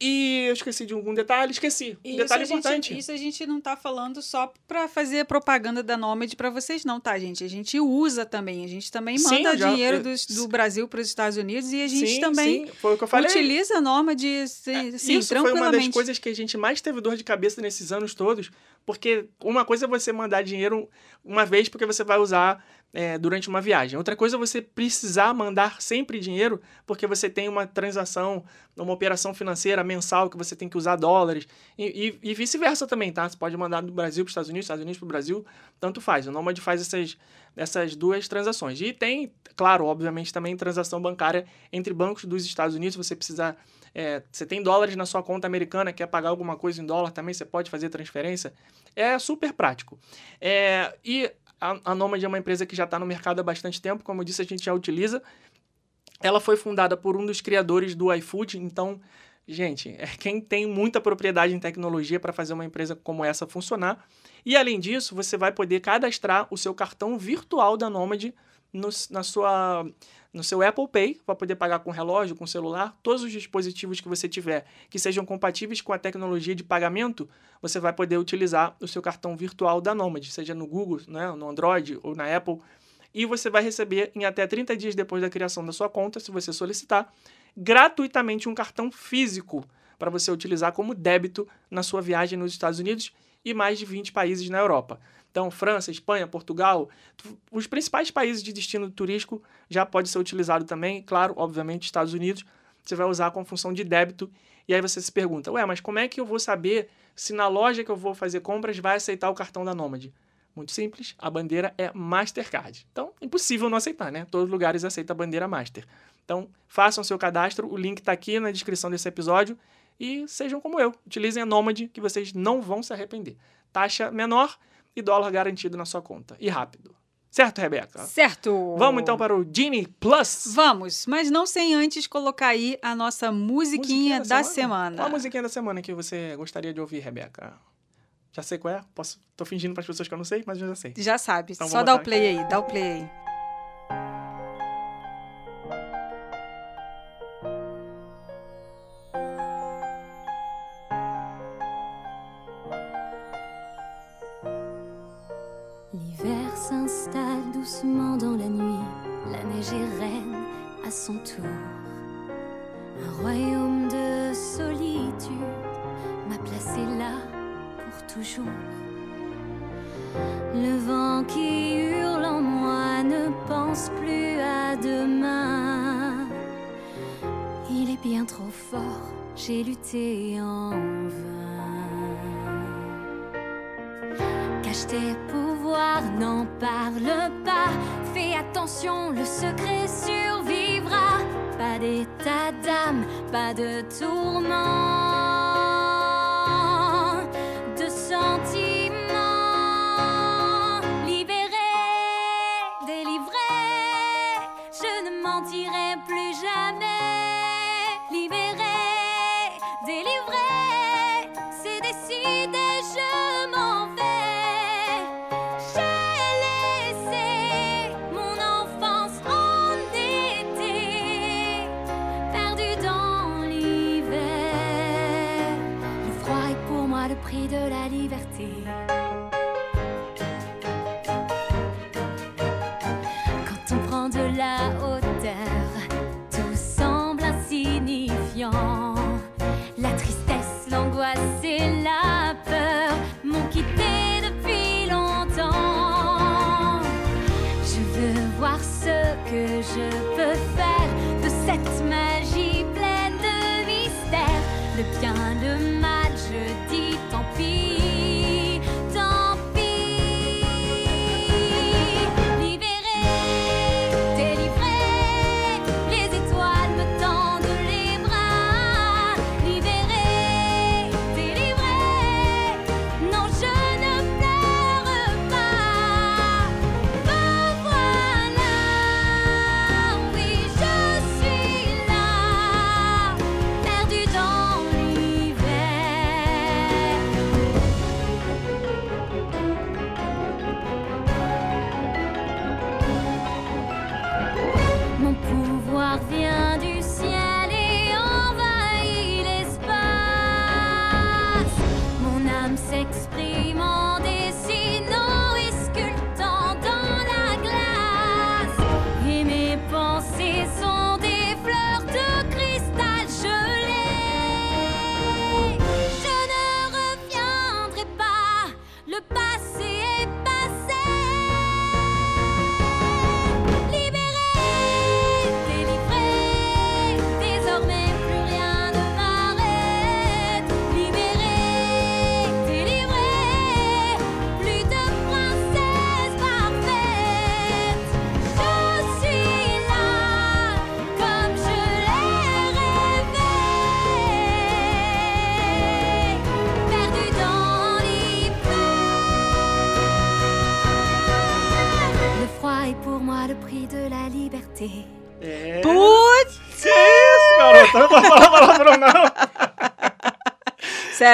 e eu esqueci de algum detalhe, esqueci. Um detalhe
gente,
importante.
Isso a gente não tá falando só para fazer propaganda da Nomad para vocês, não, tá, gente? A gente usa também. A gente também manda sim, já, dinheiro eu, do, do Brasil para os Estados Unidos e a gente sim, também
sim, foi o que eu falei.
utiliza a Nomad sim,
é, isso foi uma das coisas que a gente mais teve dor de cabeça nesses anos todos, porque uma coisa é você mandar dinheiro uma vez porque você vai usar é, durante uma viagem. Outra coisa é você precisar mandar sempre dinheiro porque você tem uma transação, uma operação financeira mensal que você tem que usar dólares e, e, e vice-versa também, tá? Você pode mandar do Brasil para os Estados Unidos, Estados Unidos para o Brasil, tanto faz. O Nomad faz essas, essas duas transações. E tem, claro, obviamente também transação bancária entre bancos dos Estados Unidos. Você precisa é, você tem dólares na sua conta americana, quer pagar alguma coisa em dólar também, você pode fazer transferência. É super prático. É, e a, a Nomad é uma empresa que já está no mercado há bastante tempo, como eu disse, a gente já utiliza. Ela foi fundada por um dos criadores do iFood, então, gente, é quem tem muita propriedade em tecnologia para fazer uma empresa como essa funcionar. E além disso, você vai poder cadastrar o seu cartão virtual da Nomad no, na sua, no seu Apple Pay, para poder pagar com relógio, com celular, todos os dispositivos que você tiver que sejam compatíveis com a tecnologia de pagamento, você vai poder utilizar o seu cartão virtual da Nomad, seja no Google, né, no Android ou na Apple. E você vai receber em até 30 dias depois da criação da sua conta, se você solicitar, gratuitamente um cartão físico para você utilizar como débito na sua viagem nos Estados Unidos e mais de 20 países na Europa. Então, França, Espanha, Portugal, os principais países de destino turístico já pode ser utilizado também, claro, obviamente, Estados Unidos. você vai usar com função de débito. E aí você se pergunta, ué, mas como é que eu vou saber se na loja que eu vou fazer compras vai aceitar o cartão da Nômade? Muito simples, a bandeira é Mastercard. Então, impossível não aceitar, né? Todos os lugares aceitam a bandeira Master. Então, façam seu cadastro, o link está aqui na descrição desse episódio e sejam como eu, utilizem a Nômade que vocês não vão se arrepender. Taxa menor e dólar garantido na sua conta. E rápido. Certo, Rebeca?
Certo!
Vamos então para o Genie Plus.
Vamos, mas não sem antes colocar aí a nossa musiquinha, da, semana.
Qual a musiquinha da semana que você gostaria de ouvir, Rebeca? Já sei qual é? Posso... Tô fingindo para as pessoas que eu não sei, mas eu já sei.
Já sabe.
Então
Só dá o play aí, dá o play aí.
Le bien, le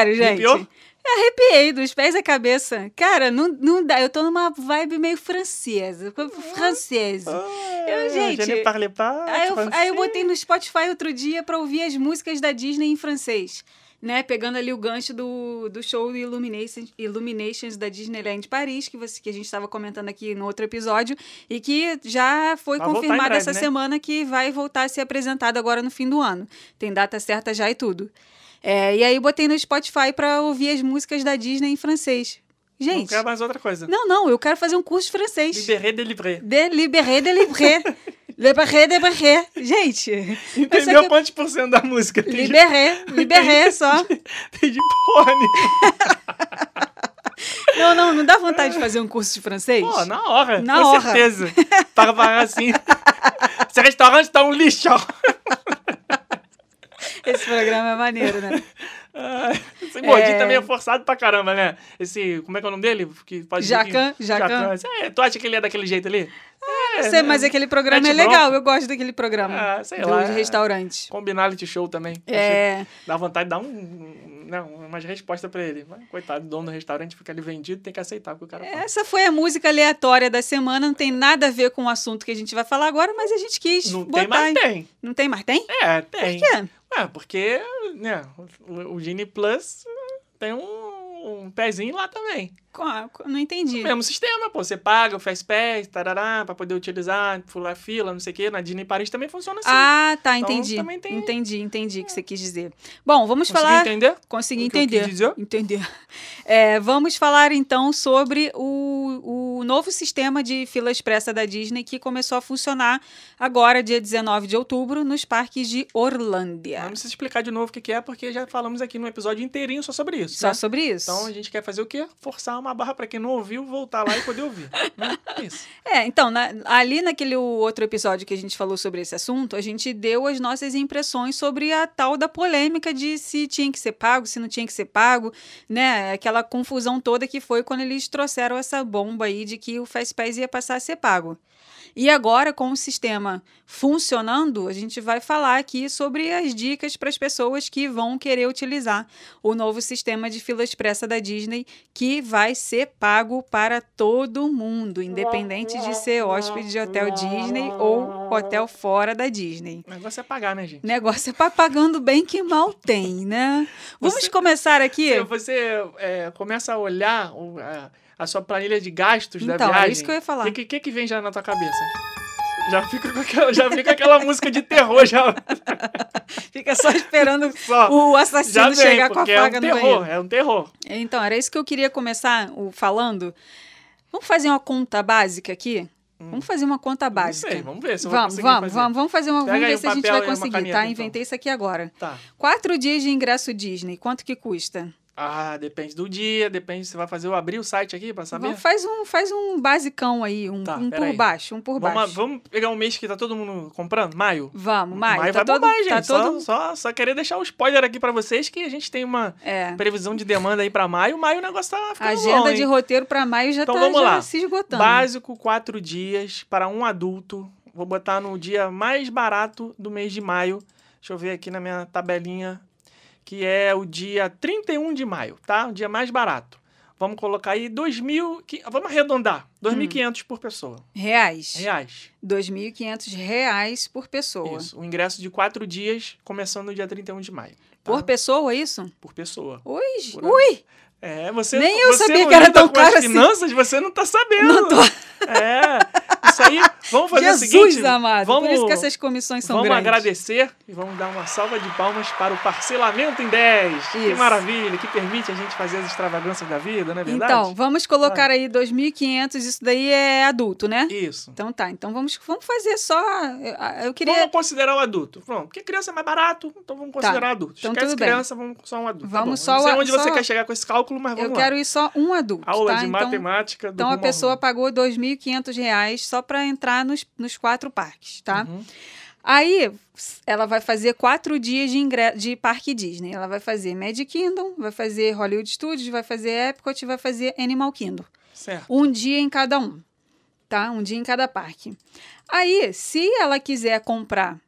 Sério, gente.
Arrepiou?
Arrepiei dos pés à cabeça. Cara, não, não dá. Eu tô numa vibe meio francesa. Francesa. Eu, gente,
Je parle pas
Aí eu, aí eu botei no Spotify outro dia pra ouvir as músicas da Disney em francês. Né, pegando ali o gancho do, do show Illuminations, Illuminations da Disneyland Paris, que, você, que a gente estava comentando aqui no outro episódio, e que já foi
Vai
confirmado
breve,
essa
né?
semana que vai voltar a ser apresentado agora no fim do ano. Tem data certa já e tudo. É, e aí botei no Spotify pra ouvir as músicas da Disney em francês.
Não
Gente,
quer mais outra coisa.
não, não, eu quero fazer um curso de francês.
Libéré, délivré.
Deliberé, deliberé. Le Barré de Barré. Gente,
Entendeu
que-
quantos por cento da música? Tem de-
liberé só.
Tem de nenhuma.
Não, não, não dá vontade de fazer um curso de francês?
Pô, na hora.
Na
com
hora.
certeza. Para pagar assim. Esse restaurante tá um lixo.
Esse programa é maneiro, né?
Esse gordinho
É.
também é forçado pra caramba, né? Esse, como é que é o nome dele? Que pode
Jacan, Jacan.
É, tu acha que ele é daquele jeito ali? É,
Sei, mas aquele programa é
mete
legal, eu gosto daquele programa.
Ah, sei
do
lá, é.
restaurante.
Combinality show também.
É.
Dá vontade de dar um, não, umas respostas pra ele. Mas, coitado, o dono do restaurante fica ali vendido, tem que aceitar o que o cara fala.
Essa foi a música aleatória da semana, não tem nada a ver com o assunto que a gente vai falar agora, mas a gente quis
Não
botar.
tem, mas
em-
tem.
Não tem mais? Tem?
É, tem.
Por quê?
É, porque, né, o, o Genie Plus tem um, um pezinho lá também.
Não entendi.
Mesmo sistema, pô. Você paga o Fast Pass, tarará, pra poder utilizar, fular fila, não sei o quê. Na Disney Paris também funciona assim.
Ah, tá,
Então,
entendi.
também tem-
Entendi, entendi o que você quis dizer. Bom, vamos
Conseguiu
falar.
entender?
Consegui
o
entender.
dizer?
Entender. É, vamos falar então sobre o, o novo sistema de fila expressa da Disney que começou a funcionar agora, dia 19 de outubro, nos parques de Orlândia.
Não precisa explicar de novo o que que é, porque já falamos aqui no episódio inteirinho só sobre isso.
Só
né?
sobre isso.
Então a gente quer fazer o quê? Forçar uma barra pra quem não ouviu, voltar lá e poder ouvir. né? É Isso.
É, então, na- ali naquele outro episódio que a gente falou sobre esse assunto, a gente deu as nossas impressões sobre a tal da polêmica de se tinha que ser pago, se não tinha que ser pago, né? Aquela confusão toda que foi quando eles trouxeram essa bomba aí de que o Fastpass ia passar a ser pago. E agora, com o sistema funcionando, a gente vai falar aqui sobre as dicas para as pessoas que vão querer utilizar o novo sistema de fila expressa da Disney, que vai ser pago para todo mundo, independente de ser hóspede de hotel Disney ou hotel fora da Disney.
O negócio é pagar, né, gente?
Negócio é pa- pagando bem que mal tem, né? Vamos
Você-
começar aqui?
Você, você, é, começa a olhar a, a sua planilha de gastos da
Então,
viagem.
é isso que eu ia falar.
O que, que, que vem já na tua cabeça? Já fica com aquela, já fica aquela música de terror já.
Fica só esperando
Só.
o assassino
vem,
chegar com a
porque é um
faca no
terror,
banheiro.
é um terror.
Então, era isso que eu queria começar o, falando. Vamos fazer uma conta básica aqui? Vamos fazer uma conta
Não
básica.
sei, vamos ver se eu
Vamos, vamos,
fazer.
vamos, vamos fazer uma.
Pega
vamos ver
um
se a gente vai conseguir, tá?
então.
Inventei isso aqui agora.
Tá.
Quatro dias de ingresso Disney, quanto que custa?
Ah, depende do dia, depende. Você vai fazer eu abrir o site aqui pra saber?
Vamos, faz, um, faz um basicão aí, um,
Tá,
um por
aí.
baixo, um por
Vamos,
baixo.
vamos pegar um mês que tá todo mundo comprando? Maio?
Vamos, Maio.
Maio
tá
vai
todo,
bombar, hein, gente.
tá todo...
só, só, só querer deixar o spoiler aqui pra vocês que a gente tem uma
É.
previsão de demanda aí pra maio. Maio o negócio tá ficando
A agenda
bom,
de roteiro para maio já
Então
tá
vamos
já
lá.
se esgotando.
Básico, quatro dias para um adulto. Vou botar no dia mais barato do mês de maio. Deixa eu ver aqui na minha tabelinha. Que é o dia 31 de maio, tá? O dia mais barato. Vamos colocar aí 2.000... que- Vamos arredondar.
Hum.
2.500 por pessoa.
Reais.
Reais.
2.500 reais por pessoa.
Isso. O ingresso de quatro dias, começando no dia 31 de maio. tá?
Por pessoa, isso?
Por pessoa.
Ui,
Por
ui!
É, você
Nem eu
você
sabia que era tão caro
as
assim.
finanças, você não tá sabendo.
Não tô.
É, isso aí, vamos fazer
Jesus
o seguinte.
amado.
Vamos,
Por isso que essas comissões são
vamos
grandes.
agradecer e vamos dar uma salva de palmas para o parcelamento em 10. Que
Isso.
maravilha, que permite a gente fazer as extravagâncias da vida, não é verdade?
Então, vamos colocar aí 2.500, isso daí é adulto, né?
Isso.
Então tá, então vamos, vamos fazer só. Eu, queria.
Vamos considerar o adulto. Pronto, porque criança é mais barato, então vamos considerar adulto.
então
Esquece
tudo bem.
criança, vamos só um adulto. Tá
Vamos
bom.
só
Não sei onde você
só-
quer chegar com esse cálculo, mas vamos
Eu
lá.
quero ir só um adulto.
Aula
tá?
de
então,
matemática do
Então a pessoa pagou 2.500 reais só para entrar nos, nos quatro parques, tá?
Uhum.
Aí ela vai fazer quatro dias de, ingre... de parque Disney. Ela vai fazer Magic Kingdom, vai fazer Hollywood Studios, vai fazer Epcot e vai fazer Animal Kingdom.
Certo.
Um dia em cada um, tá? Um dia em cada parque. Aí, se ela quiser comprar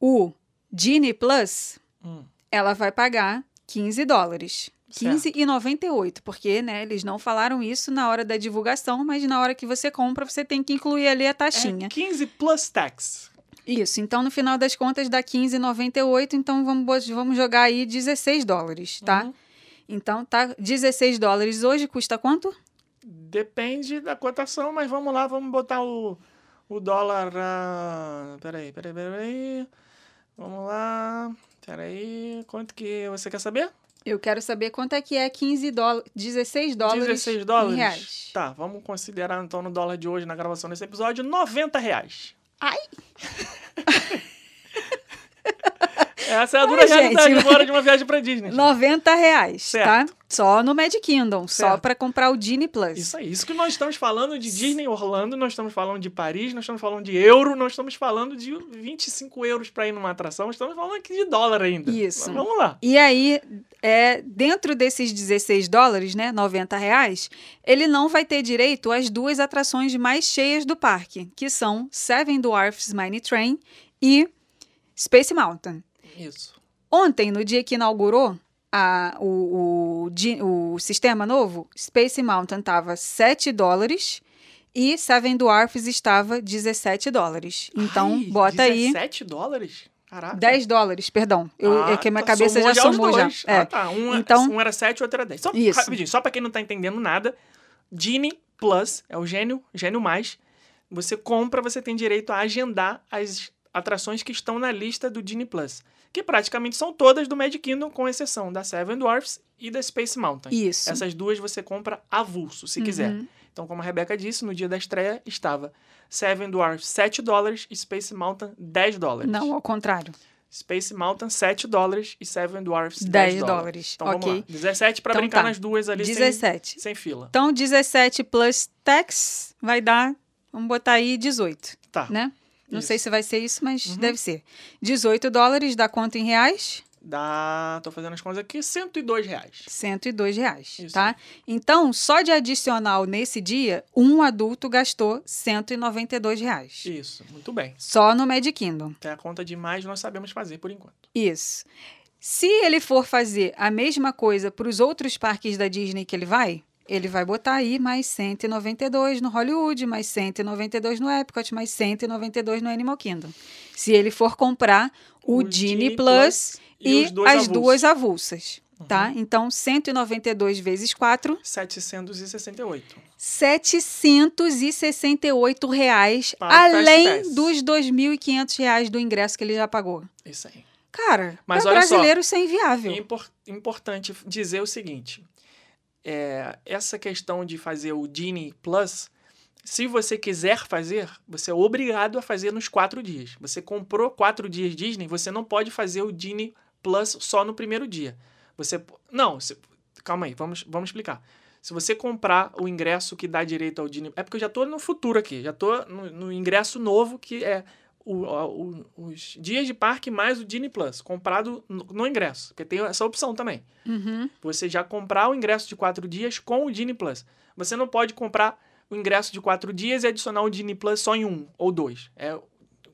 o Genie Plus,
Hum.
ela vai pagar 15 dólares.
Certo.
15,98, porque né, eles não falaram isso na hora da divulgação, mas na hora que você compra, você tem que incluir ali a taxinha.
É 15 plus tax.
Isso, então no final das contas dá 15,98, então vamos, vamos jogar aí 16 dólares, tá?
Uhum.
Então tá 16 dólares hoje custa quanto?
Depende da cotação, mas vamos lá, vamos botar o, o dólar. ah, peraí, peraí, peraí. Vamos lá. Peraí. Quanto que você quer saber?
Eu quero saber quanto é que é 15 dólares, 16 dólares
16 dólares.
em reais.
Tá, vamos considerar então no dólar de hoje, na gravação desse episódio, 90 reais.
Ai!
Essa é a dura
Ai,
realidade
gente.
agora de uma viagem pra Disney. gente.
90 reais,
Certo.
tá? Só no Mad Kingdom, só
Certo.
pra comprar o Disney Plus.
Isso aí. Isso que nós estamos falando de Disney Orlando, nós estamos falando de Paris, nós estamos falando de euro, nós estamos falando de 25 euros pra ir numa atração, estamos falando aqui de dólar ainda.
Isso.
Mas vamos lá.
E aí, é, dentro desses 16 dólares, né, 90 reais, ele não vai ter direito às duas atrações mais cheias do parque, que são Seven Dwarfs Mine Train e Space Mountain.
Isso.
Ontem, no dia que inaugurou a- o, o o sistema novo, Space Mountain estava 7 dólares e Seven Dwarfs estava 17 dólares. Então,
Ai,
bota aí
17 dólares? Caraca.
10 dólares, perdão. Eu,
Ah,
é que minha
tá,
cabeça já somou já.
dois.
É.
Ah, tá. Um,
Então-
um era 7 e outro era 10. Só,
Isso.
rapidinho, só pra quem não tá entendendo nada, Genie Plus é o gênio, gênio mais. Você compra, você tem direito a agendar as atrações que estão na lista do Genie Plus. Que praticamente são todas do Mad Kingdom, com exceção da Seven Dwarfs e da Space Mountain.
Isso.
Essas duas você compra avulso, se quiser.
Uhum.
Então, como a Rebeca disse, no dia da estreia estava Seven Dwarfs 7 dólares e Space Mountain 10 dólares.
Não, ao contrário.
Space Mountain 7 dólares e Seven Dwarfs 10,
10
dólares. Então
ok.
vamos lá. 17 pra
Então
brincar
tá.
nas duas ali sem,
17.
sem fila.
Então, 17 plus tax vai dar, vamos botar aí 18,
Tá.
né? Não
Isso.
sei se vai ser isso, mas
Uhum.
deve ser. 18 dólares dá quanto em reais?
Dá, tô fazendo as contas aqui, 102 reais.
102 reais,
Isso
tá? Então, só de adicional nesse dia, um adulto gastou 192 reais.
Isso, muito bem.
Só no Mad Kingdom.
Até a conta de mais nós sabemos fazer por enquanto.
Isso. Se ele for fazer a mesma coisa para os outros parques da Disney que ele vai, ele vai botar aí mais 192 no Hollywood, mais 192 no Epcot, mais 192 no Animal Kingdom. Se ele for comprar o,
O
Genie
Genie
Plus,
Plus
e,
e
as
avulsos. Uhum.
duas avulsas, tá? Então, 192 vezes 4,
768.
768 reais,
Para
além dos 2.500 reais do ingresso que ele já pagou.
Isso aí.
Cara,
Mas
para
olha só,
brasileiro isso é inviável.
É impor- importante dizer o seguinte: é, essa questão de fazer o Genie Plus, se você quiser fazer, você é obrigado a fazer nos quatro dias. Você comprou quatro dias Disney, você não pode fazer o Genie Plus só no primeiro dia. Você não, você- calma aí, vamos, vamos explicar. Se você comprar o ingresso que dá direito ao Genie, é porque eu já tô no futuro aqui, já tô no, no ingresso novo que é o- o- os dias de parque mais o Genie Plus, comprado no, no ingresso, porque tem essa opção também.
Uhum.
Você já comprar o ingresso de quatro dias com o Genie Plus. Você não pode comprar o ingresso de quatro dias e adicionar o Genie Plus só em um ou dois. É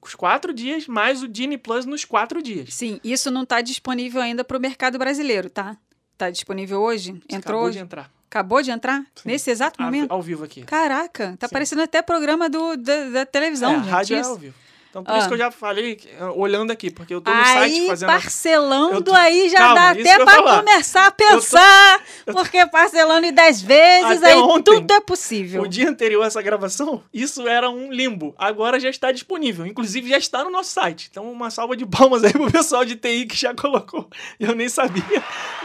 os quatro dias mais o Genie Plus nos quatro dias.
Sim, isso não está disponível ainda para o mercado brasileiro, tá? Tá disponível hoje? Entrou
Acabou
hoje?
de entrar.
Acabou de entrar?
Sim.
Nesse exato
Ao-
momento?
Ao vivo aqui.
Caraca, tá
Sim.
parecendo até programa do, da, da televisão,
é,
gente.
rádio é
isso.
ao vivo. Então por
Ah.
isso que eu já falei, eh, olhando aqui, porque eu tô no site
Aí,
fazendo... a-
parcelando
Eu tô-
aí já
Calma,
dá até
eu
para começar a pensar, porque parcelando em 10 vezes,
Até
aí
ontem,
tudo é possível.
O dia anterior a essa gravação, isso era um limbo. Agora já está disponível. Inclusive, já está no nosso site. Então, uma salva de palmas aí pro pessoal de TI que já colocou. Eu nem sabia.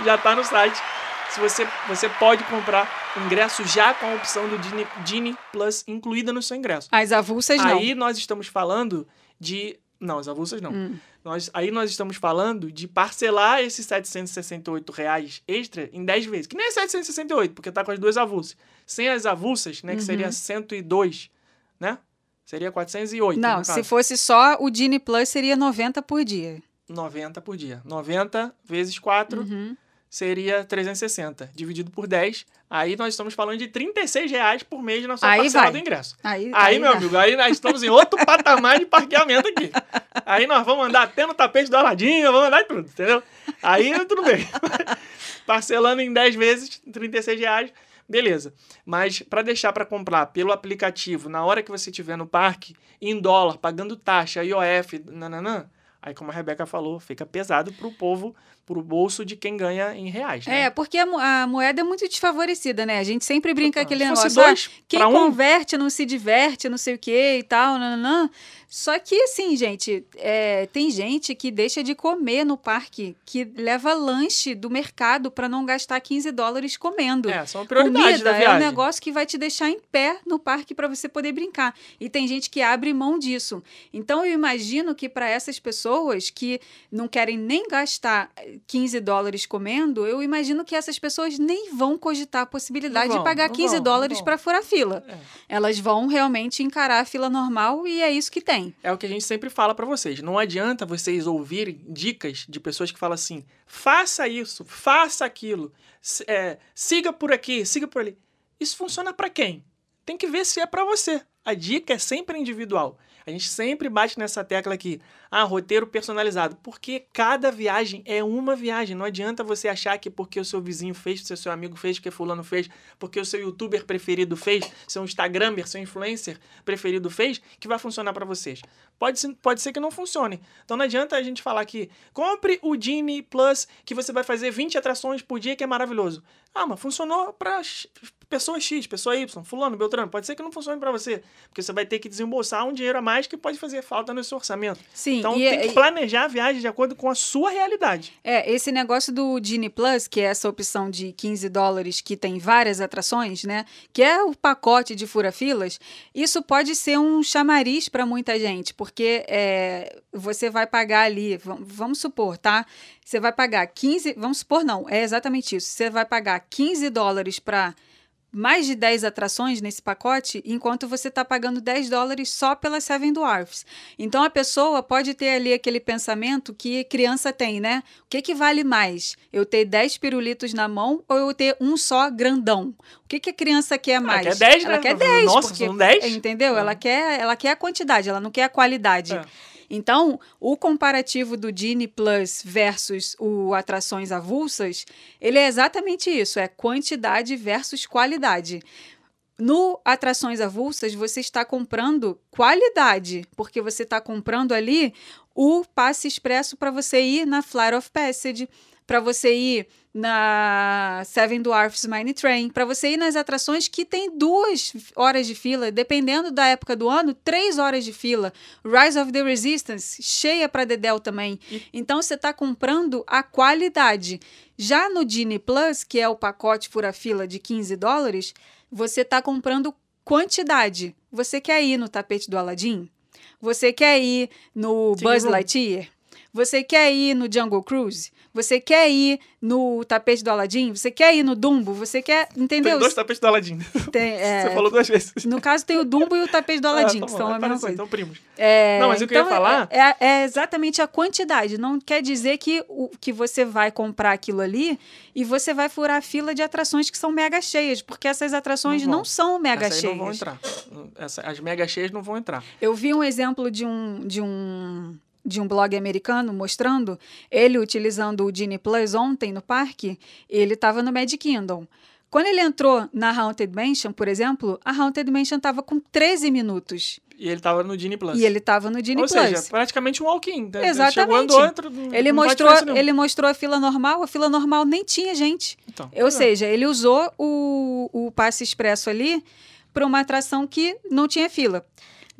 Já está no site. Se você, você pode comprar ingresso já com a opção do Genie, Genie Plus incluída no seu ingresso.
As avulsas não.
Aí nós estamos falando de. Não, as avulsas não.
Hum.
Nós, aí nós estamos falando de parcelar esses 768 reais extra em 10 vezes. Que nem é 768, porque tá com as duas avulsas. Sem as avulsas, né, que seria
Uhum.
102, né? Seria 408,
Não, se fosse só o Genie Plus, seria 90 por dia.
90 por dia. 90 vezes 4
Uhum.
Seria 360. Dividido por 10, aí nós estamos falando de 36 reais por mês na sua
Aí
parcela
vai.
do ingresso.
Aí,
Aí, meu
dá.
amigo, aí nós estamos em outro patamar de parqueamento aqui. Aí nós vamos andar até no tapete do Aladinho, vamos andar em tudo, entendeu? Aí tudo bem. Parcelando em 10 vezes, 36 reais, beleza. Mas para deixar para comprar pelo aplicativo, na hora que você estiver no parque, em dólar, pagando taxa, IOF, nananã, Aí, como a Rebeca falou, fica pesado pro povo, pro bolso de quem ganha em reais. Né?
É, porque a, mo- a moeda é muito desfavorecida, né? A gente sempre brinca aquele
Se
negócio. ah,
dois
quem
pra um,
converte não se diverte, não sei o que e tal, nananã. Só que, assim, gente, é, tem gente que deixa de comer no parque, que leva lanche do mercado para não gastar 15 dólares comendo.
é, são prioridades
Comida
da
é um negócio que vai te deixar em pé no parque para você poder brincar. E tem gente que abre mão disso. Então eu imagino que para essas pessoas que não querem nem gastar 15 dólares comendo, eu imagino que essas pessoas nem vão cogitar a possibilidade
vão,
de pagar
não
15
vão,
dólares para furar fila.
É.
Elas vão realmente encarar a fila normal e é isso que tem.
É o que a gente sempre fala pra vocês. Não adianta vocês ouvirem dicas de pessoas que falam assim: faça isso, faça aquilo, é, siga por aqui, siga por ali. Isso funciona pra quem? Tem que ver se é pra você. A dica é sempre individual. A gente sempre bate nessa tecla aqui. Ah, roteiro personalizado. Porque cada viagem é uma viagem. Não adianta você achar que porque o seu vizinho fez, porque o seu amigo fez, porque fulano fez, porque o seu youtuber preferido fez, seu instagramer, seu influencer preferido fez, que vai funcionar pra vocês. Pode ser, pode ser que não funcione. Então não adianta a gente falar que compre o Genie Plus, que você vai fazer 20 atrações por dia, que é maravilhoso. Ah, mas funcionou pra X- pessoa X, pessoa Y, fulano, Beltrano. Pode ser que não funcione pra você, porque você vai ter que desembolsar um dinheiro a mais que pode fazer falta no seu orçamento.
Sim,
Então tem que
e-
planejar a viagem de acordo com a sua realidade.
É, esse negócio do Genie Plus, que é essa opção de 15 dólares que tem várias atrações, né? Que é o pacote de fura-filas, isso pode ser um chamariz para muita gente, porque é, você vai pagar ali, vam- vamos supor, tá? Você vai pagar 15, vamos supor não, é exatamente isso. Você vai pagar 15 dólares para mais de 10 atrações nesse pacote, enquanto você está pagando 10 dólares só pela Seven Dwarfs. Então a pessoa pode ter ali aquele pensamento que criança tem, né? O que, que vale mais? Eu ter 10 pirulitos na mão ou eu ter um só grandão? O que, que a criança quer mais?
Ela quer 10,
ela
né?
quer 10,
Nossa,
porque,
são 10?
entendeu?
É.
Ela quer, ela quer a quantidade, ela não quer a qualidade.
É.
Então, o comparativo do Genie Plus versus o Atrações Avulsas, ele é exatamente isso, é quantidade versus qualidade. No Atrações Avulsas, você está comprando qualidade, porque você está comprando ali o passe expresso para você ir na Flight of Passage, para você ir na Seven Dwarfs Mine Train, para você ir nas atrações que tem duas horas de fila, dependendo da época do ano, três horas de fila. Rise of the Resistance, cheia para Dedel também. Então você está comprando a qualidade. Já no Genie Plus, que é o pacote fura-fila de 15 dólares, você está comprando quantidade. Você quer ir no tapete do Aladdin? Você quer ir no Buzz. Lightyear? Você quer ir no Jungle Cruise? Você quer ir no tapete do Aladdin? Você quer ir no Dumbo? Você quer.
Tem
Entendeu?
dois tapetes do Aladdin.
Tem, é,
Você falou duas vezes.
No caso, tem o Dumbo e o tapete do Aladdin,
Ah, tá
que são a mesma coisa.
Então, primos.
É,
Não, mas o que eu ia
então,
falar-
É, é- é exatamente a quantidade. Não quer dizer que, o, que você vai comprar aquilo ali e você vai furar a fila de atrações que são mega cheias, porque essas atrações
Não
não, são mega
Essas aí
cheias.
não vão entrar. Essa- as mega cheias não vão entrar.
Eu vi um exemplo de um, de um, de um blog americano mostrando ele utilizando o Genie Plus ontem no parque. Ele estava no Magic Kingdom. Quando ele entrou na Haunted Mansion, por exemplo, a Haunted Mansion estava com 13 minutos.
E ele tava no Genie Plus.
E ele estava no Genie
Ou
Plus.
seja, praticamente um walk-in. né?
Exatamente.
Chegou, andou,
Ele mostrou, ele mostrou a fila normal, a fila normal nem tinha gente.
Então,
Ou
vendo?
seja, ele usou o, o passe expresso ali para uma atração que não tinha fila.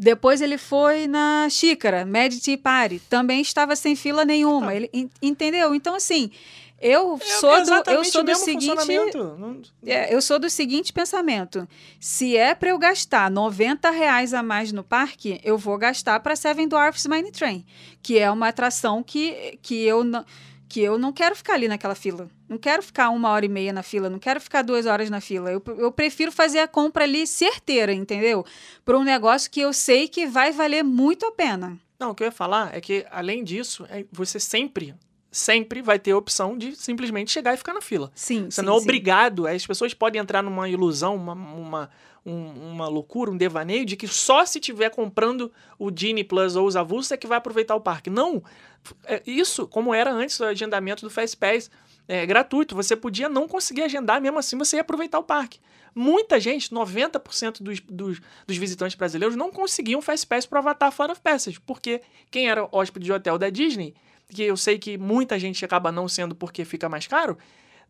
Depois ele foi na Xícara, Mad Tea Party, também estava sem fila nenhuma.
Ah.
Ele, en- entendeu? Então, assim, eu
É
sou do, eu sou do seguinte. É, eu sou do seguinte pensamento: se é para eu gastar 90 reais a mais no parque, eu vou gastar para Seven Dwarfs Mine Train, que é uma atração que, que, eu não, que eu não quero ficar ali naquela fila. Não quero ficar uma hora e meia na fila, não quero ficar duas horas na fila. Eu, eu prefiro fazer a compra ali certeira, entendeu? Para um negócio que eu sei que vai valer muito a pena.
Não, o que eu ia falar é que, além disso, é- você sempre, sempre vai ter a opção de simplesmente chegar e ficar na fila.
Sim.
Você
sim,
não é
sim.
obrigado. As pessoas podem entrar numa ilusão, uma, uma, um- uma loucura, um devaneio de que só se tiver comprando o Genie Plus ou os avulsos é que vai aproveitar o parque. Não. É isso, como era antes do agendamento do Fast Pass. é, gratuito, você podia não conseguir agendar, mesmo assim você ia aproveitar o parque. Muita gente, 90% dos, dos, dos visitantes brasileiros, não conseguiam Fast Pass para Avatar Flight of Passage, porque quem era hóspede de hotel da Disney, que eu sei que muita gente acaba não sendo porque fica mais caro,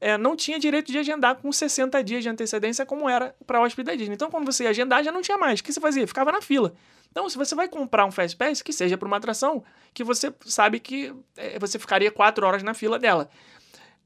é, não tinha direito de agendar com 60 dias de antecedência, como era para hóspede da Disney. Então, quando você ia agendar, já não tinha mais. O que você fazia? Ficava na fila. Então, se você vai comprar um Fast Pass, que seja para uma atração que você sabe que é, você ficaria quatro horas na fila dela.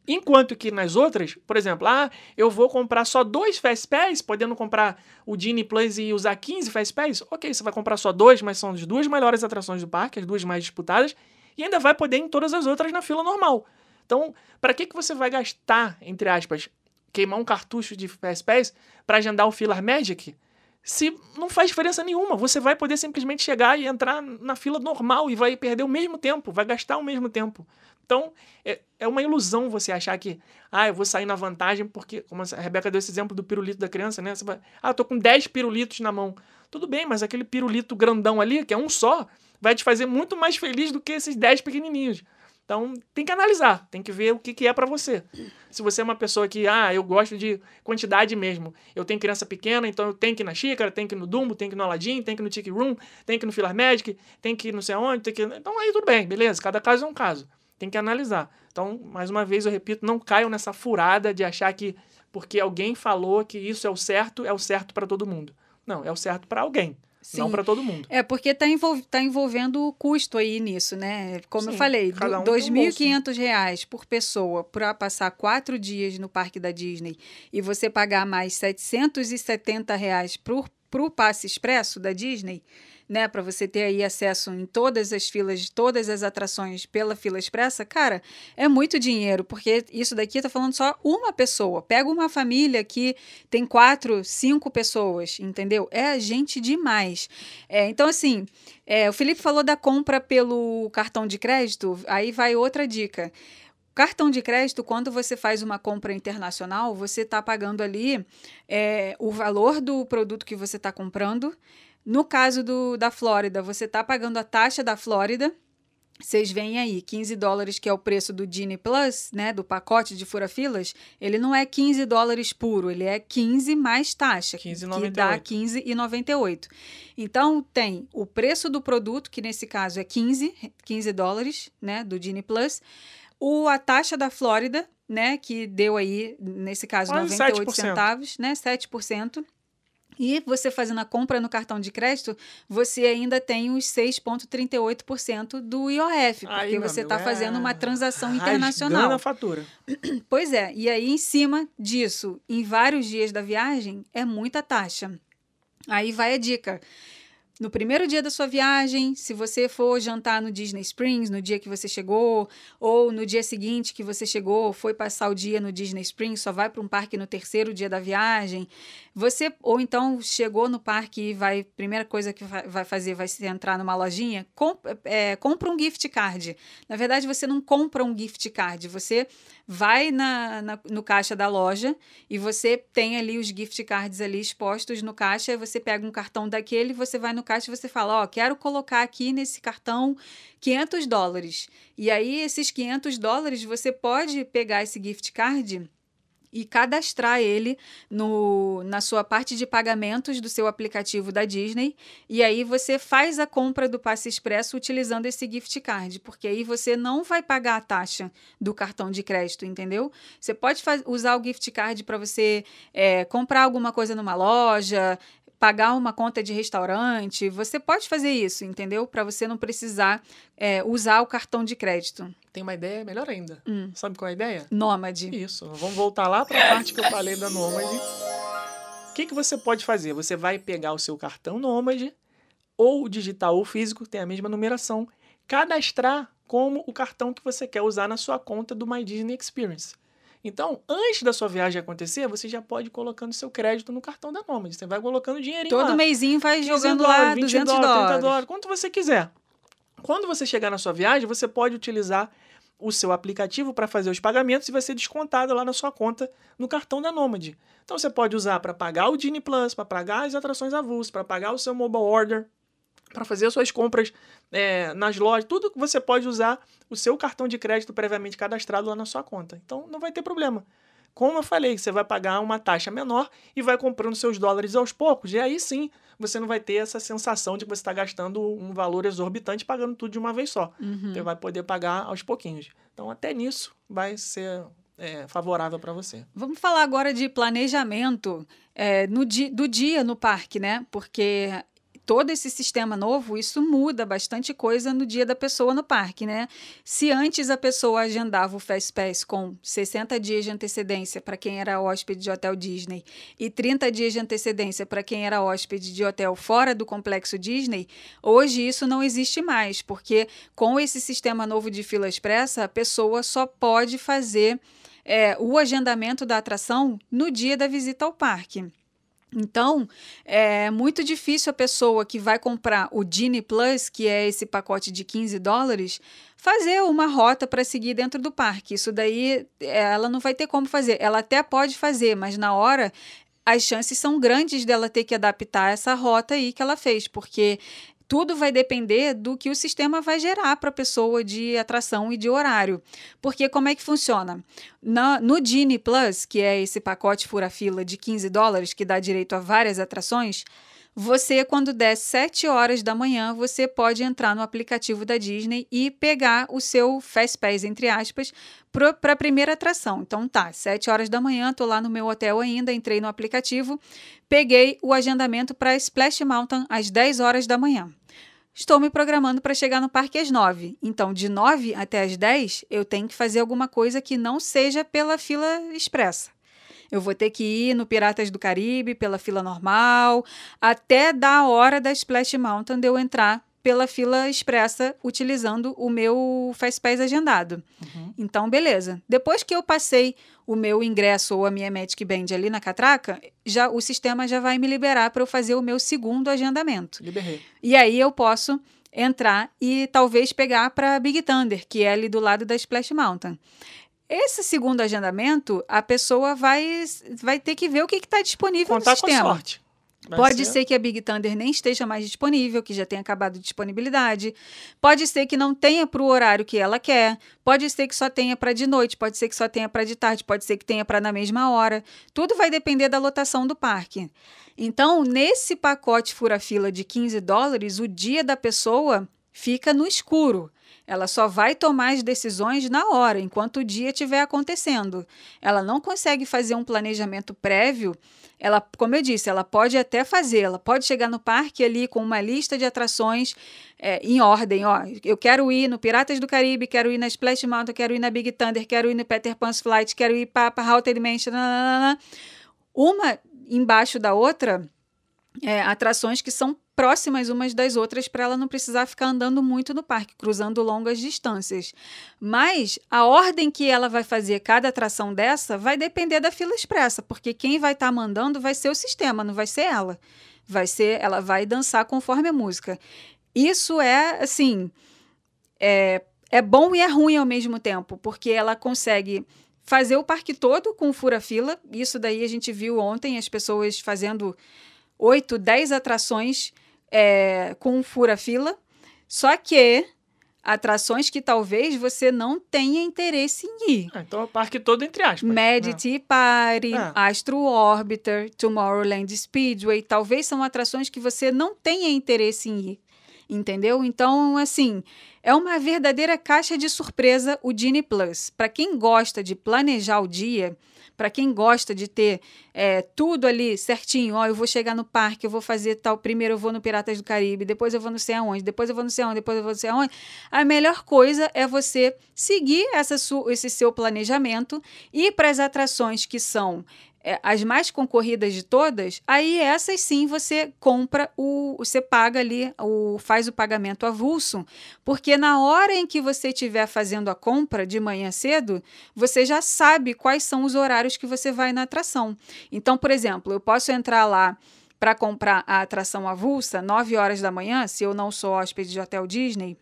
Enquanto que nas outras, por exemplo, ah, eu vou comprar só dois Fast Pass, podendo comprar o Genie Plus e usar 15 Fast Pass, ok, você vai comprar só dois, mas são as duas melhores atrações do parque, as duas mais disputadas, e ainda vai poder em todas as outras na fila normal. Então, para que, que você vai gastar, entre aspas, queimar um cartucho de Pass para agendar o Filler Magic? Se não faz diferença nenhuma, você vai poder simplesmente chegar e entrar na fila normal e vai perder o mesmo tempo, vai gastar o mesmo tempo. Então, é, é uma ilusão você achar que, ah, eu vou sair na vantagem porque, como a Rebeca deu esse exemplo do pirulito da criança, né? Você vai, ah, eu tô com 10 pirulitos na mão. Tudo bem, mas aquele pirulito grandão ali, que é um só, vai te fazer muito mais feliz do que esses 10 pequenininhos. Então, tem que analisar, tem que ver o que, que é para você. Se você é uma pessoa que, ah, eu gosto de quantidade mesmo. Eu tenho criança pequena, então eu tenho que ir na xícara, tenho que ir no Dumbo, tenho que ir no Aladdin, tenho que ir no Tiki Room, tenho que ir no Filar Magic, tenho que ir não sei aonde, tem que... Então, aí tudo bem, beleza. Cada caso é um caso. Tem que analisar. Então, mais uma vez, eu repito, não caiam nessa furada de achar que porque alguém falou que isso é o certo, é o certo para todo mundo. Não, é o certo para alguém.
Sim.
Não para todo mundo.
É, porque está envol tá envolvendo o custo aí nisso, né? Como
Sim,
eu falei, R$
cada um tem um
2.500 reais por pessoa para passar quatro dias no parque da Disney e você pagar mais 770 reais para o passe expresso da Disney, né, para você ter aí acesso em todas as filas, de todas as atrações pela fila expressa, cara, é muito dinheiro, porque isso daqui tá falando só uma pessoa. Pega uma família que tem quatro, cinco pessoas, entendeu? É gente demais. É, então, assim, é, o Felipe falou da compra pelo cartão de crédito, aí vai outra dica. Cartão de crédito, quando você faz uma compra internacional, você está pagando ali é, o valor do produto que você está comprando. No caso do, da Flórida, você está pagando a taxa da Flórida. Vocês veem aí, 15 dólares, que é o preço do Genie Plus, né, do pacote de fura-filas, ele não é 15 dólares puro, ele é 15 mais taxa,
15,98.
que dá 15,98. Então, tem o preço do produto, que nesse caso é 15, 15 dólares, né, do Genie Plus, o, a taxa da Flórida, né, que deu aí, nesse caso,
Quase
98
7%.
centavos, né, 7%. E você fazendo a compra no cartão de crédito, você ainda tem os 6,38% do IOF, porque
Aí, meu
você está fazendo uma
é
transação internacional.
a fatura.
Pois é, e aí em cima disso, em vários dias da viagem, é muita taxa. Aí vai a dica. No primeiro dia da sua viagem, se você for jantar no Disney Springs, no dia que você chegou, ou no dia seguinte que você chegou, foi passar o dia no Disney Springs, só vai para um parque no terceiro dia da viagem, você ou então chegou no parque e vai, primeira coisa que vai fazer vai ser entrar numa lojinha, com, é, compra um gift card. Na verdade, você não compra um gift card, você vai na, na- no caixa da loja e você tem ali os gift cards ali expostos no caixa, e você pega um cartão daquele, você vai no caixa e você fala, ó, quero colocar aqui nesse cartão 500 dólares. E aí, esses 500 dólares, você pode pegar esse gift card e cadastrar ele no, na sua parte de pagamentos do seu aplicativo da Disney. E aí você faz a compra do passe expresso utilizando esse gift card, porque aí você não vai pagar a taxa do cartão de crédito, entendeu? Você pode usar o gift card para você é, comprar alguma coisa numa loja. Pagar uma conta de restaurante, você pode fazer isso, entendeu? Para você não precisar é, usar o cartão de crédito.
Tem uma ideia melhor ainda.
Hum.
Sabe qual é a ideia?
Nômade.
Isso. Vamos voltar lá para a parte que eu falei da Nômade. O que, que você pode fazer? Você vai pegar o seu cartão Nômade, ou digital ou físico, tem a mesma numeração, cadastrar como o cartão que você quer usar na sua conta do My Disney Experience. Então, antes da sua viagem acontecer, você já pode ir colocando seu crédito no cartão da Nômade. Você vai colocando dinheirinho
Todo
lá.
mêsinho vai
15
jogando
dólares,
lá
20
200
dólares, 30
dólares.
dólares, quanto você quiser. Quando você chegar na sua viagem, você pode utilizar o seu aplicativo para fazer os pagamentos e vai ser descontado lá na sua conta no cartão da Nômade. Então você pode usar para pagar o Genie Plus, para pagar as atrações avulsas, para pagar o seu mobile order, para fazer as suas compras é, nas lojas, tudo que você pode usar o seu cartão de crédito previamente cadastrado lá na sua conta. Então não vai ter problema. Como eu falei, você vai pagar uma taxa menor e vai comprando seus dólares aos poucos. E aí sim você não vai ter essa sensação de que você está gastando um valor exorbitante pagando tudo de uma vez só.
Uhum.
Você vai poder pagar aos pouquinhos. Então, até nisso vai ser é, favorável para você.
Vamos falar agora de planejamento é, no di do dia no parque, né? Porque todo esse sistema novo, isso muda bastante coisa no dia da pessoa no parque, né? Se antes a pessoa agendava o Fast Pass com 60 dias de antecedência para quem era hóspede de hotel Disney e 30 dias de antecedência para quem era hóspede de hotel fora do complexo Disney, hoje isso não existe mais, porque com esse sistema novo de fila expressa, a pessoa só pode fazer é, o agendamento da atração no dia da visita ao parque. Então, é muito difícil a pessoa que vai comprar o Genie Plus, que é esse pacote de 15 dólares, fazer uma rota para seguir dentro do parque. Isso daí ela não vai ter como fazer. Ela até pode fazer, mas na hora as chances são grandes dela ter que adaptar essa rota aí que ela fez, porque tudo vai depender do que o sistema vai gerar para a pessoa de atração e de horário. Porque como é que funciona? Na, no Genie Plus, que é esse pacote fura-fila de 15 dólares que dá direito a várias atrações, você, quando der 7 horas da manhã, você pode entrar no aplicativo da Disney e pegar o seu Fast Pass, entre aspas, para a primeira atração. Então tá, 7 horas da manhã, tô lá no meu hotel ainda, entrei no aplicativo, peguei o agendamento para Splash Mountain às 10 horas da manhã. Estou me programando para chegar no parque às 9. Então, de 9 até às 10, eu tenho que fazer alguma coisa que não seja pela fila expressa. Eu vou ter que ir no Piratas do Caribe pela fila normal, até da hora da Splash Mountain de eu entrar pela fila expressa utilizando o meu Fastpass agendado.
Uhum.
Então, beleza. Depois que eu passei o meu ingresso ou a minha Magic Band ali na catraca, já o sistema já vai me liberar para eu fazer o meu segundo agendamento.
Liberei.
E aí eu posso entrar e talvez pegar para Big Thunder, que é ali do lado da Splash Mountain. Esse segundo agendamento, a pessoa vai, vai ter que ver o que está disponível
Contar
no
com
sistema.
sorte. Vai
Pode ser que a Big Thunder nem esteja mais disponível, que já tenha acabado a disponibilidade. Pode ser que não tenha para o horário que ela quer. Pode ser que só tenha para de noite. Pode ser que só tenha para de tarde. Pode ser que tenha para na mesma hora. Tudo vai depender da lotação do parque. Então, nesse pacote fura-fila de 15 dólares, o dia da pessoa fica no escuro. Ela só vai tomar as decisões na hora, enquanto o dia estiver acontecendo. Ela não consegue fazer um planejamento prévio. Ela, como eu disse, ela pode até fazer, ela pode chegar no parque ali com uma lista de atrações é, em ordem. Ó, eu quero ir no Piratas do Caribe, quero ir na Splash Mountain, quero ir na Big Thunder, quero ir no Peter Pan's Flight, quero ir para Haunted Mansion. nananana. Uma embaixo da outra, é, atrações que são próximas umas das outras para ela não precisar ficar andando muito no parque, cruzando longas distâncias. Mas a ordem que ela vai fazer cada atração dessa vai depender da fila expressa, porque quem vai estar mandando vai ser o sistema, não vai ser ela. Vai ser, ela vai dançar conforme a música. Isso é assim, é, é bom e é ruim ao mesmo tempo, porque ela consegue fazer o parque todo com fura-fila. Isso daí a gente viu ontem as pessoas fazendo 8, 10 atrações é, com fura-fila. Só que atrações que talvez você não tenha interesse em ir.
Ah, então é o parque todo entre aspas. Né?
Tea Party,
É.
Astro Orbiter, Tomorrowland Speedway, talvez são atrações que você não tenha interesse em ir. Entendeu? Então, assim, é uma verdadeira caixa de surpresa o Genie Plus. Para quem gosta de planejar o dia, para quem gosta de ter é, tudo ali certinho, ó, eu vou chegar no parque, eu vou fazer tal, primeiro eu vou no Piratas do Caribe, depois eu vou não sei aonde, depois eu vou não sei aonde, depois eu vou não sei aonde. A melhor coisa é você seguir essa esse seu planejamento e para as atrações que são é, as mais concorridas de todas, aí essas sim você compra o, você paga ali, o, faz o pagamento avulso, porque na hora em que você estiver fazendo a compra de manhã cedo, você já sabe quais são os horários que você vai na atração. Então, por exemplo, eu posso entrar lá para comprar a atração avulsa 9 horas da manhã, se eu não sou hóspede de hotel Disney,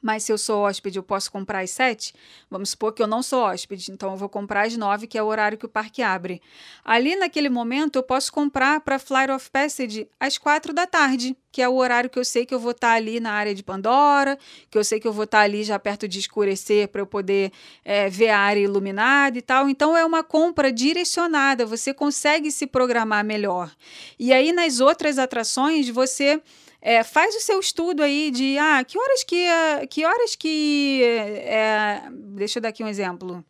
Mas se eu sou hóspede, eu posso comprar às sete? Vamos supor que eu não sou hóspede, então eu vou comprar às nove, que é o horário que o parque abre. Ali, naquele momento, eu posso comprar para Flight of Passage às quatro da tarde, que é o horário que eu sei que eu vou estar ali na área de Pandora, que eu sei que eu vou estar ali já perto de escurecer para eu poder é, ver a área iluminada e tal. Então, é uma compra direcionada, você consegue se programar melhor. E aí, nas outras atrações, você é, faz o seu estudo aí de ah, que horas que. Que horas que. É, deixa eu dar aqui um exemplo.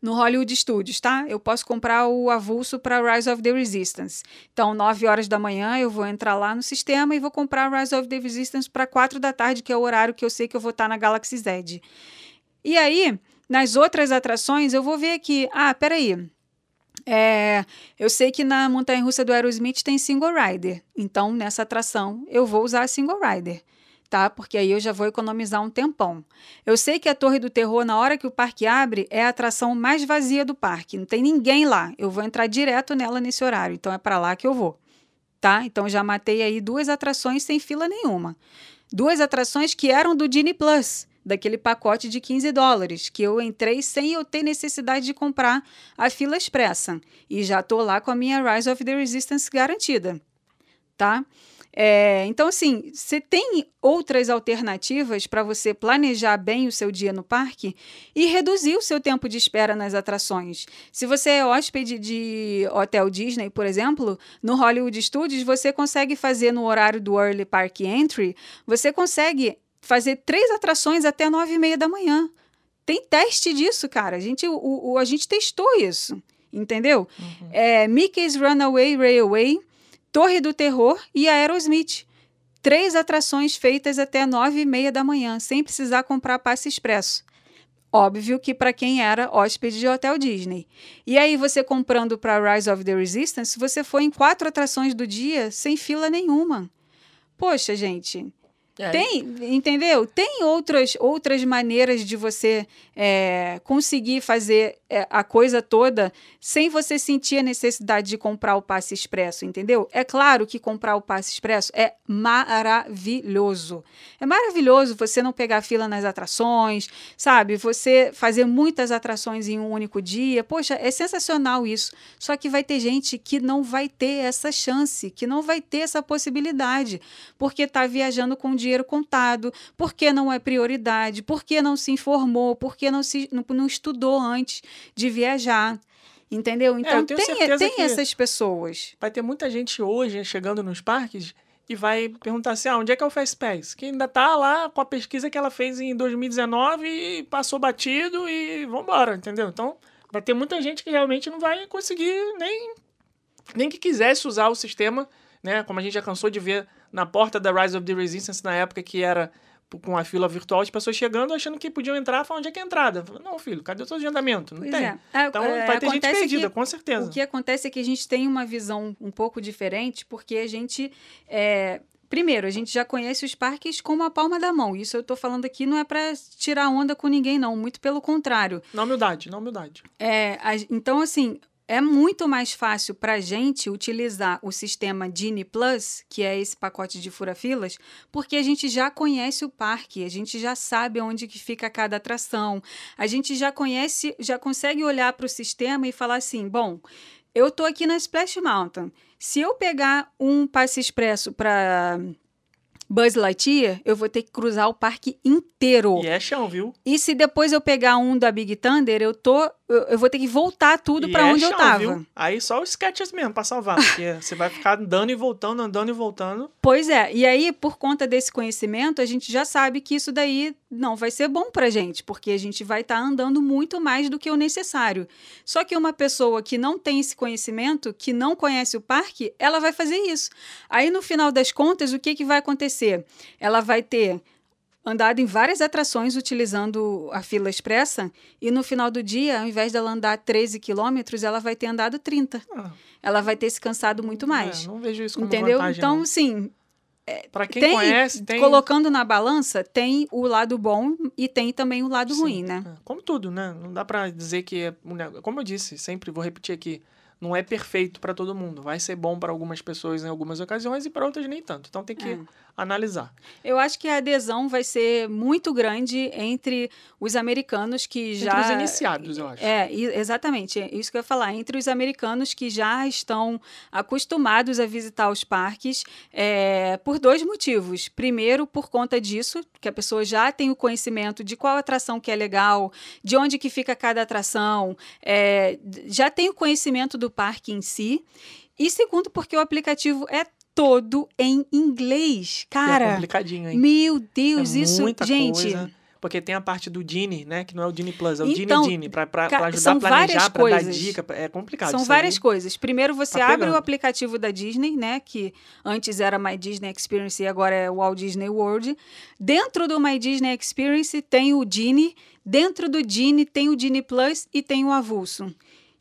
No Hollywood Studios, tá? Eu posso comprar o avulso para Rise of the Resistance. Então, 9 horas da manhã, eu vou entrar lá no sistema e vou comprar Rise of the Resistance para 4 da tarde, que é o horário que eu sei que eu vou estar na Galaxy Z. E aí, nas outras atrações, eu vou ver aqui. Ah, peraí. É, eu sei que na montanha russa do Aerosmith tem single rider, então nessa atração eu vou usar a single rider, tá? Porque aí eu já vou economizar um tempão. Eu sei que a Torre do Terror, na hora que o parque abre, é a atração mais vazia do parque, não tem ninguém lá. Eu vou entrar direto nela nesse horário, então é para lá que eu vou, tá? Então já matei aí duas atrações sem fila nenhuma. Duas atrações que eram do Disney Plus daquele pacote de 15 dólares, que eu entrei sem eu ter necessidade de comprar a fila expressa. E já estou lá com a minha Rise of the Resistance garantida, tá? É, então, assim, você tem outras alternativas para você planejar bem o seu dia no parque e reduzir o seu tempo de espera nas atrações. Se você é hóspede de Hotel Disney, por exemplo, no Hollywood Studios, você consegue fazer no horário do Early Park Entry, você consegue fazer três atrações até nove e meia da manhã. Tem teste disso, cara. A gente, o, o a gente testou isso, entendeu? Uhum. É, Mickey's Runaway Railway, Torre do Terror e Aerosmith. Três atrações feitas até nove e meia da manhã, sem precisar comprar passe expresso. Óbvio que para quem era hóspede de Hotel Disney. E aí, você comprando para Rise of the Resistance, você foi em quatro atrações do dia sem fila nenhuma. Poxa, gente, é. Tem, entendeu? Tem outras, outras maneiras de você é, conseguir fazer é, a coisa toda sem você sentir a necessidade de comprar o passe expresso, entendeu? É claro que comprar o passe expresso é maravilhoso. É maravilhoso você não pegar fila nas atrações, sabe? Você fazer muitas atrações em um único dia. Poxa, é sensacional isso. Só que vai ter gente que não vai ter essa chance, que não vai ter essa possibilidade, porque está viajando com dinheiro contado, porque não é prioridade, porque não se informou, porque não, se, não, não estudou antes de viajar. Entendeu? É, então é, tem, tem essas pessoas.
Vai ter muita gente hoje chegando nos parques e vai perguntar assim: ah, onde é que é o Fastpass? Que ainda tá lá com a pesquisa que ela fez em 2019 e passou batido e vambora, entendeu? Então vai ter muita gente que realmente não vai conseguir nem, nem que quisesse usar o sistema, né? Como a gente já cansou de ver na porta da Rise of the Resistance na época que era com a fila virtual, as pessoas chegando achando que podiam entrar, falando onde é que é a entrada. Não, filho, cadê o seu agendamento? Não pois tem. É. é então é, vai ter gente perdida,
que,
com certeza.
O que acontece é que a gente tem uma visão um pouco diferente, porque a gente. É, primeiro, a gente já conhece os parques como a palma da mão. Isso eu estou falando aqui não é para tirar onda com ninguém, não. Muito pelo contrário.
Na humildade, na humildade.
É, a, então, assim, é muito mais fácil para a gente utilizar o sistema Genie Plus, que é esse pacote de fura-filas, porque a gente já conhece o parque, a gente já sabe onde que fica cada atração, a gente já conhece, já consegue olhar para o sistema e falar assim, bom, eu estou aqui na Splash Mountain. Se eu pegar um passe expresso para Buzz Lightyear, eu vou ter que cruzar o parque inteiro.
E é chão, viu?
E se depois eu pegar um da Big Thunder, eu tô eu, eu vou ter que voltar tudo para é onde chão, eu tava. Viu?
Aí só os sketches mesmo para salvar, porque você vai ficar andando e voltando, andando e voltando.
Pois é. E aí, por conta desse conhecimento, a gente já sabe que isso daí não vai ser bom pra gente, porque a gente vai estar tá andando muito mais do que o necessário. Só que uma pessoa que não tem esse conhecimento, que não conhece o parque, ela vai fazer isso. Aí no final das contas, o que que vai acontecer? Ela vai ter andado em várias atrações utilizando a fila expressa e no final do dia, ao invés dela andar 13 quilômetros, ela vai ter andado 30. Ah. Ela vai ter se cansado muito mais.
É, não vejo isso como
Entendeu?
Vantagem,
então,
não.
sim.
É, para quem tem, conhece, tem...
colocando na balança, tem o lado bom e tem também o lado sim, ruim, né?
É. Como tudo, né? Não dá para dizer que é, como eu disse, sempre vou repetir aqui, não é perfeito para todo mundo. Vai ser bom para algumas pessoas em algumas ocasiões e para outras nem tanto. Então tem que é. Analisar.
Eu acho que a adesão vai ser muito grande entre os americanos que já.
Entre os iniciados, eu acho.
É, exatamente. É isso que eu ia falar. Entre os americanos que já estão acostumados a visitar os parques, é, por dois motivos. Primeiro, por conta disso, que a pessoa já tem o conhecimento de qual atração que é legal, de onde que fica cada atração, é, já tem o conhecimento do parque em si. E segundo, porque o aplicativo é todo em inglês.
é
Cara,
complicadinho, hein?
meu Deus,
é
isso,
muita
gente.
coisa. Porque tem a parte do Dini, né? Que não é o Dini Plus, é o
Então,
Dini Dini. Pra ajudar a planejar, pra dar dica. É complicado.
São várias
aí.
coisas. Primeiro você
Tá
abre
pegando.
o aplicativo da Disney, né? Que antes era My Disney Experience e agora é o Walt Disney World. Dentro do My Disney Experience tem o Genie. Dentro do Genie tem o Genie Plus e tem o Avulso.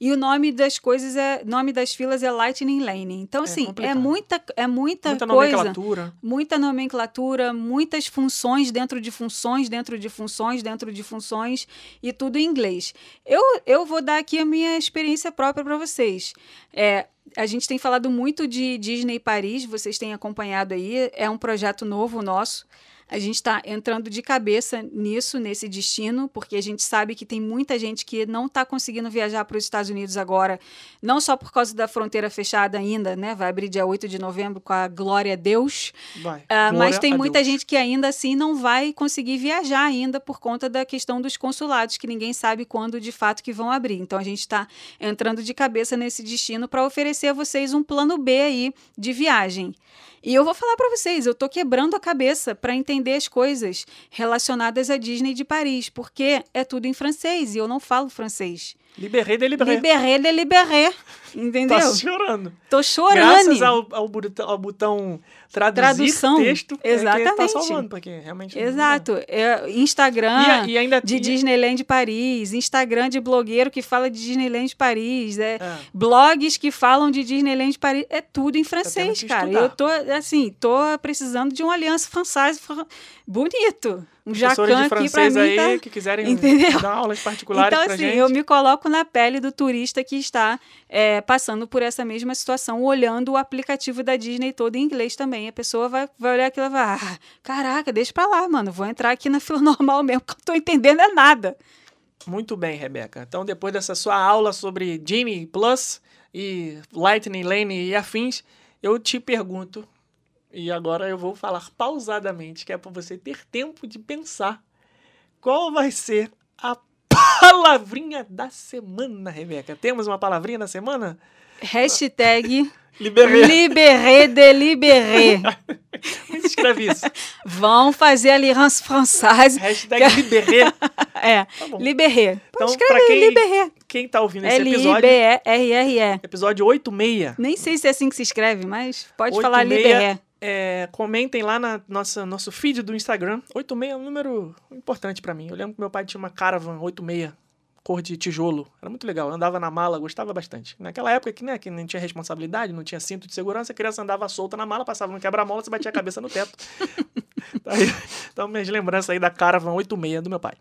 E o nome das coisas é. nome das filas é Lightning Lane. Então,
É
assim, é muita, é muita,
Muita
coisa.
nomenclatura.
Muita nomenclatura, muitas funções dentro de funções, dentro de funções, dentro de funções, e tudo em inglês. Eu, eu vou dar aqui a minha experiência própria para vocês. É, a gente tem falado muito de Disney Paris, vocês têm acompanhado aí, é um projeto novo nosso. A gente está entrando de cabeça nisso, nesse destino, porque a gente sabe que tem muita gente que não está conseguindo viajar para os Estados Unidos agora, não só por causa da fronteira fechada ainda, né? Vai abrir dia 8 de novembro com a glória a Deus.
Vai.
Mas
Glória
tem
a
muita
Deus.
gente que ainda assim não vai conseguir viajar ainda por conta da questão dos consulados, que ninguém sabe quando de fato que vão abrir. Então a gente está entrando de cabeça nesse destino para oferecer a vocês um plano B aí de viagem. E eu vou falar para vocês, eu tô quebrando a cabeça para entender as coisas relacionadas à Disney de Paris, porque é tudo em francês e eu não falo francês.
Liberré de liberré.
De liberé, entendeu?
Tá chorando.
Tô chorando.
Graças ao, ao, botão, ao botão traduzir
Tradução,
texto, é que tá
exatamente.
salvando, porque realmente... não dá.
Exato. É, Instagram.
E, e ainda
de
e-
Disneyland Paris, Instagram de blogueiro que fala de Disneyland Paris, é,
É.
blogs que falam de Disneyland Paris, é tudo em francês,
que
cara.
estudar.
Eu tô assim, tô precisando de uma aliança francesa fran- bonito, um
Professores de
aqui
francês
mim
aí
tá...
que quiserem
Entendeu?
dar aulas particulares
Então,
pra
assim,
gente.
eu me coloco na pele do turista que está é, passando por essa mesma situação, olhando o aplicativo da Disney todo em inglês também. A pessoa vai, vai olhar aquilo e vai, ah, caraca, deixa pra lá, mano. Vou entrar aqui na fila normal mesmo, que eu não tô entendendo é nada.
Muito bem, Rebeca. Então, depois dessa sua aula sobre Genie Plus e Lightning Lane e afins, eu te pergunto, e agora eu vou falar pausadamente, que é para você ter tempo de pensar qual vai ser a palavrinha da semana, Rebeca. Temos uma palavrinha da semana?
Hashtag
Liberei.
Liberé de Liberé.
Como se escreve isso?
Vão fazer a Alliance Française.
Hashtag liberei.
É,
Tá bom.
Liberé.
Então,
escrever
quem,
Liberé.
quem tá ouvindo esse episódio,
L-I-B-E-R-R-E.
episódio 86,
Nem sei se é assim que se escreve, mas pode falar. Liberé.
É, comentem lá na nossa nosso feed do Instagram. 86 é um número importante pra mim. Eu lembro que meu pai tinha uma Caravan 86, cor de tijolo. Era muito legal. Eu andava na mala, gostava bastante. Naquela época que, né, que não tinha responsabilidade, não tinha cinto de segurança, a criança andava solta na mala, passava no quebra-mola, você batia a cabeça no teto. Aí, então, minhas lembranças aí da Caravan 86 do meu pai.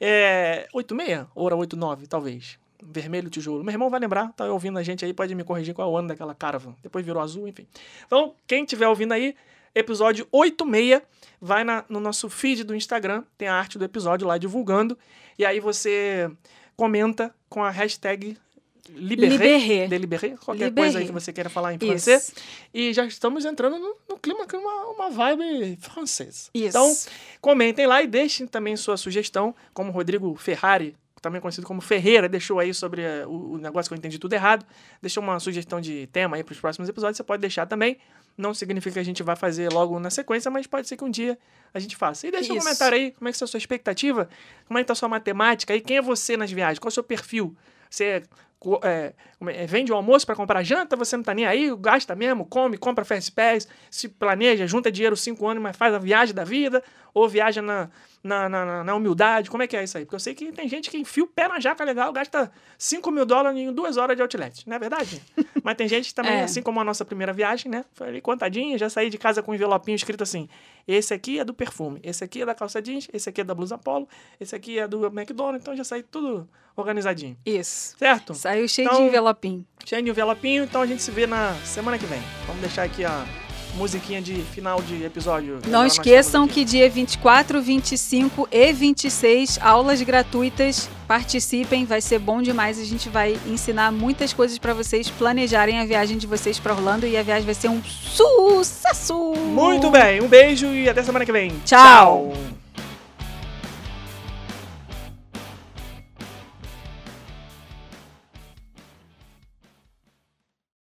É, 86? Ou era 89, talvez. Vermelho tijolo. Meu irmão vai lembrar, tá ouvindo a gente aí, pode me corrigir qual é o ano daquela Caravan. Depois virou azul, enfim. Então, quem estiver ouvindo aí, episódio 86, vai na- no nosso feed do Instagram, tem a arte do episódio lá divulgando, e aí você comenta com a hashtag Liberé. Deliberé, qualquer coisa aí que você queira falar em
Isso.
francês. E já estamos entrando no, no clima, com uma, uma vibe francesa.
Isso.
Então, comentem lá e deixem também sua sugestão, como o Rodrigo Ferrari, também conhecido como Ferreira, deixou aí sobre eh, o, o negócio que eu entendi tudo errado. Deixou uma sugestão de tema aí para os próximos episódios, você pode deixar também. Não significa que a gente vai fazer logo na sequência, mas pode ser que um dia a gente faça. E deixa um
Isso.
comentário aí, como é que está a sua expectativa, como é que está a sua matemática e quem é você nas viagens, qual é o seu perfil? Você é, como é, vende o almoço para comprar janta, você não tá nem aí, gasta mesmo, come, compra Fast Pass, se planeja, junta dinheiro cinco anos, mas faz a viagem da vida, ou viaja na, na, na, na- humildade, como é que é isso aí? Porque eu sei que tem gente que enfia o pé na jaca legal, gasta 5 mil dólares em duas horas de outlet, não é verdade? mas tem gente também,
É.
assim como a nossa primeira viagem, né? Foi ali contadinha, já saí de casa com um envelopinho escrito assim, esse aqui é do perfume, esse aqui é da calça jeans, esse aqui é da blusa polo, esse aqui é do McDonald's, então já saí tudo organizadinho.
Isso.
Certo?
Saiu cheio
Então-
de envelopinho.
Cheio de envelopinho, então a gente se vê na semana que vem. Vamos deixar aqui a musiquinha de final de episódio.
Não esqueçam que dia 24, 25 e 26, aulas gratuitas. Participem, vai ser bom demais. A gente vai ensinar muitas coisas para vocês planejarem a viagem de vocês para Orlando e a viagem vai ser um sucesso!
Muito bem, um beijo e até semana que vem.
Tchau.
Tchau.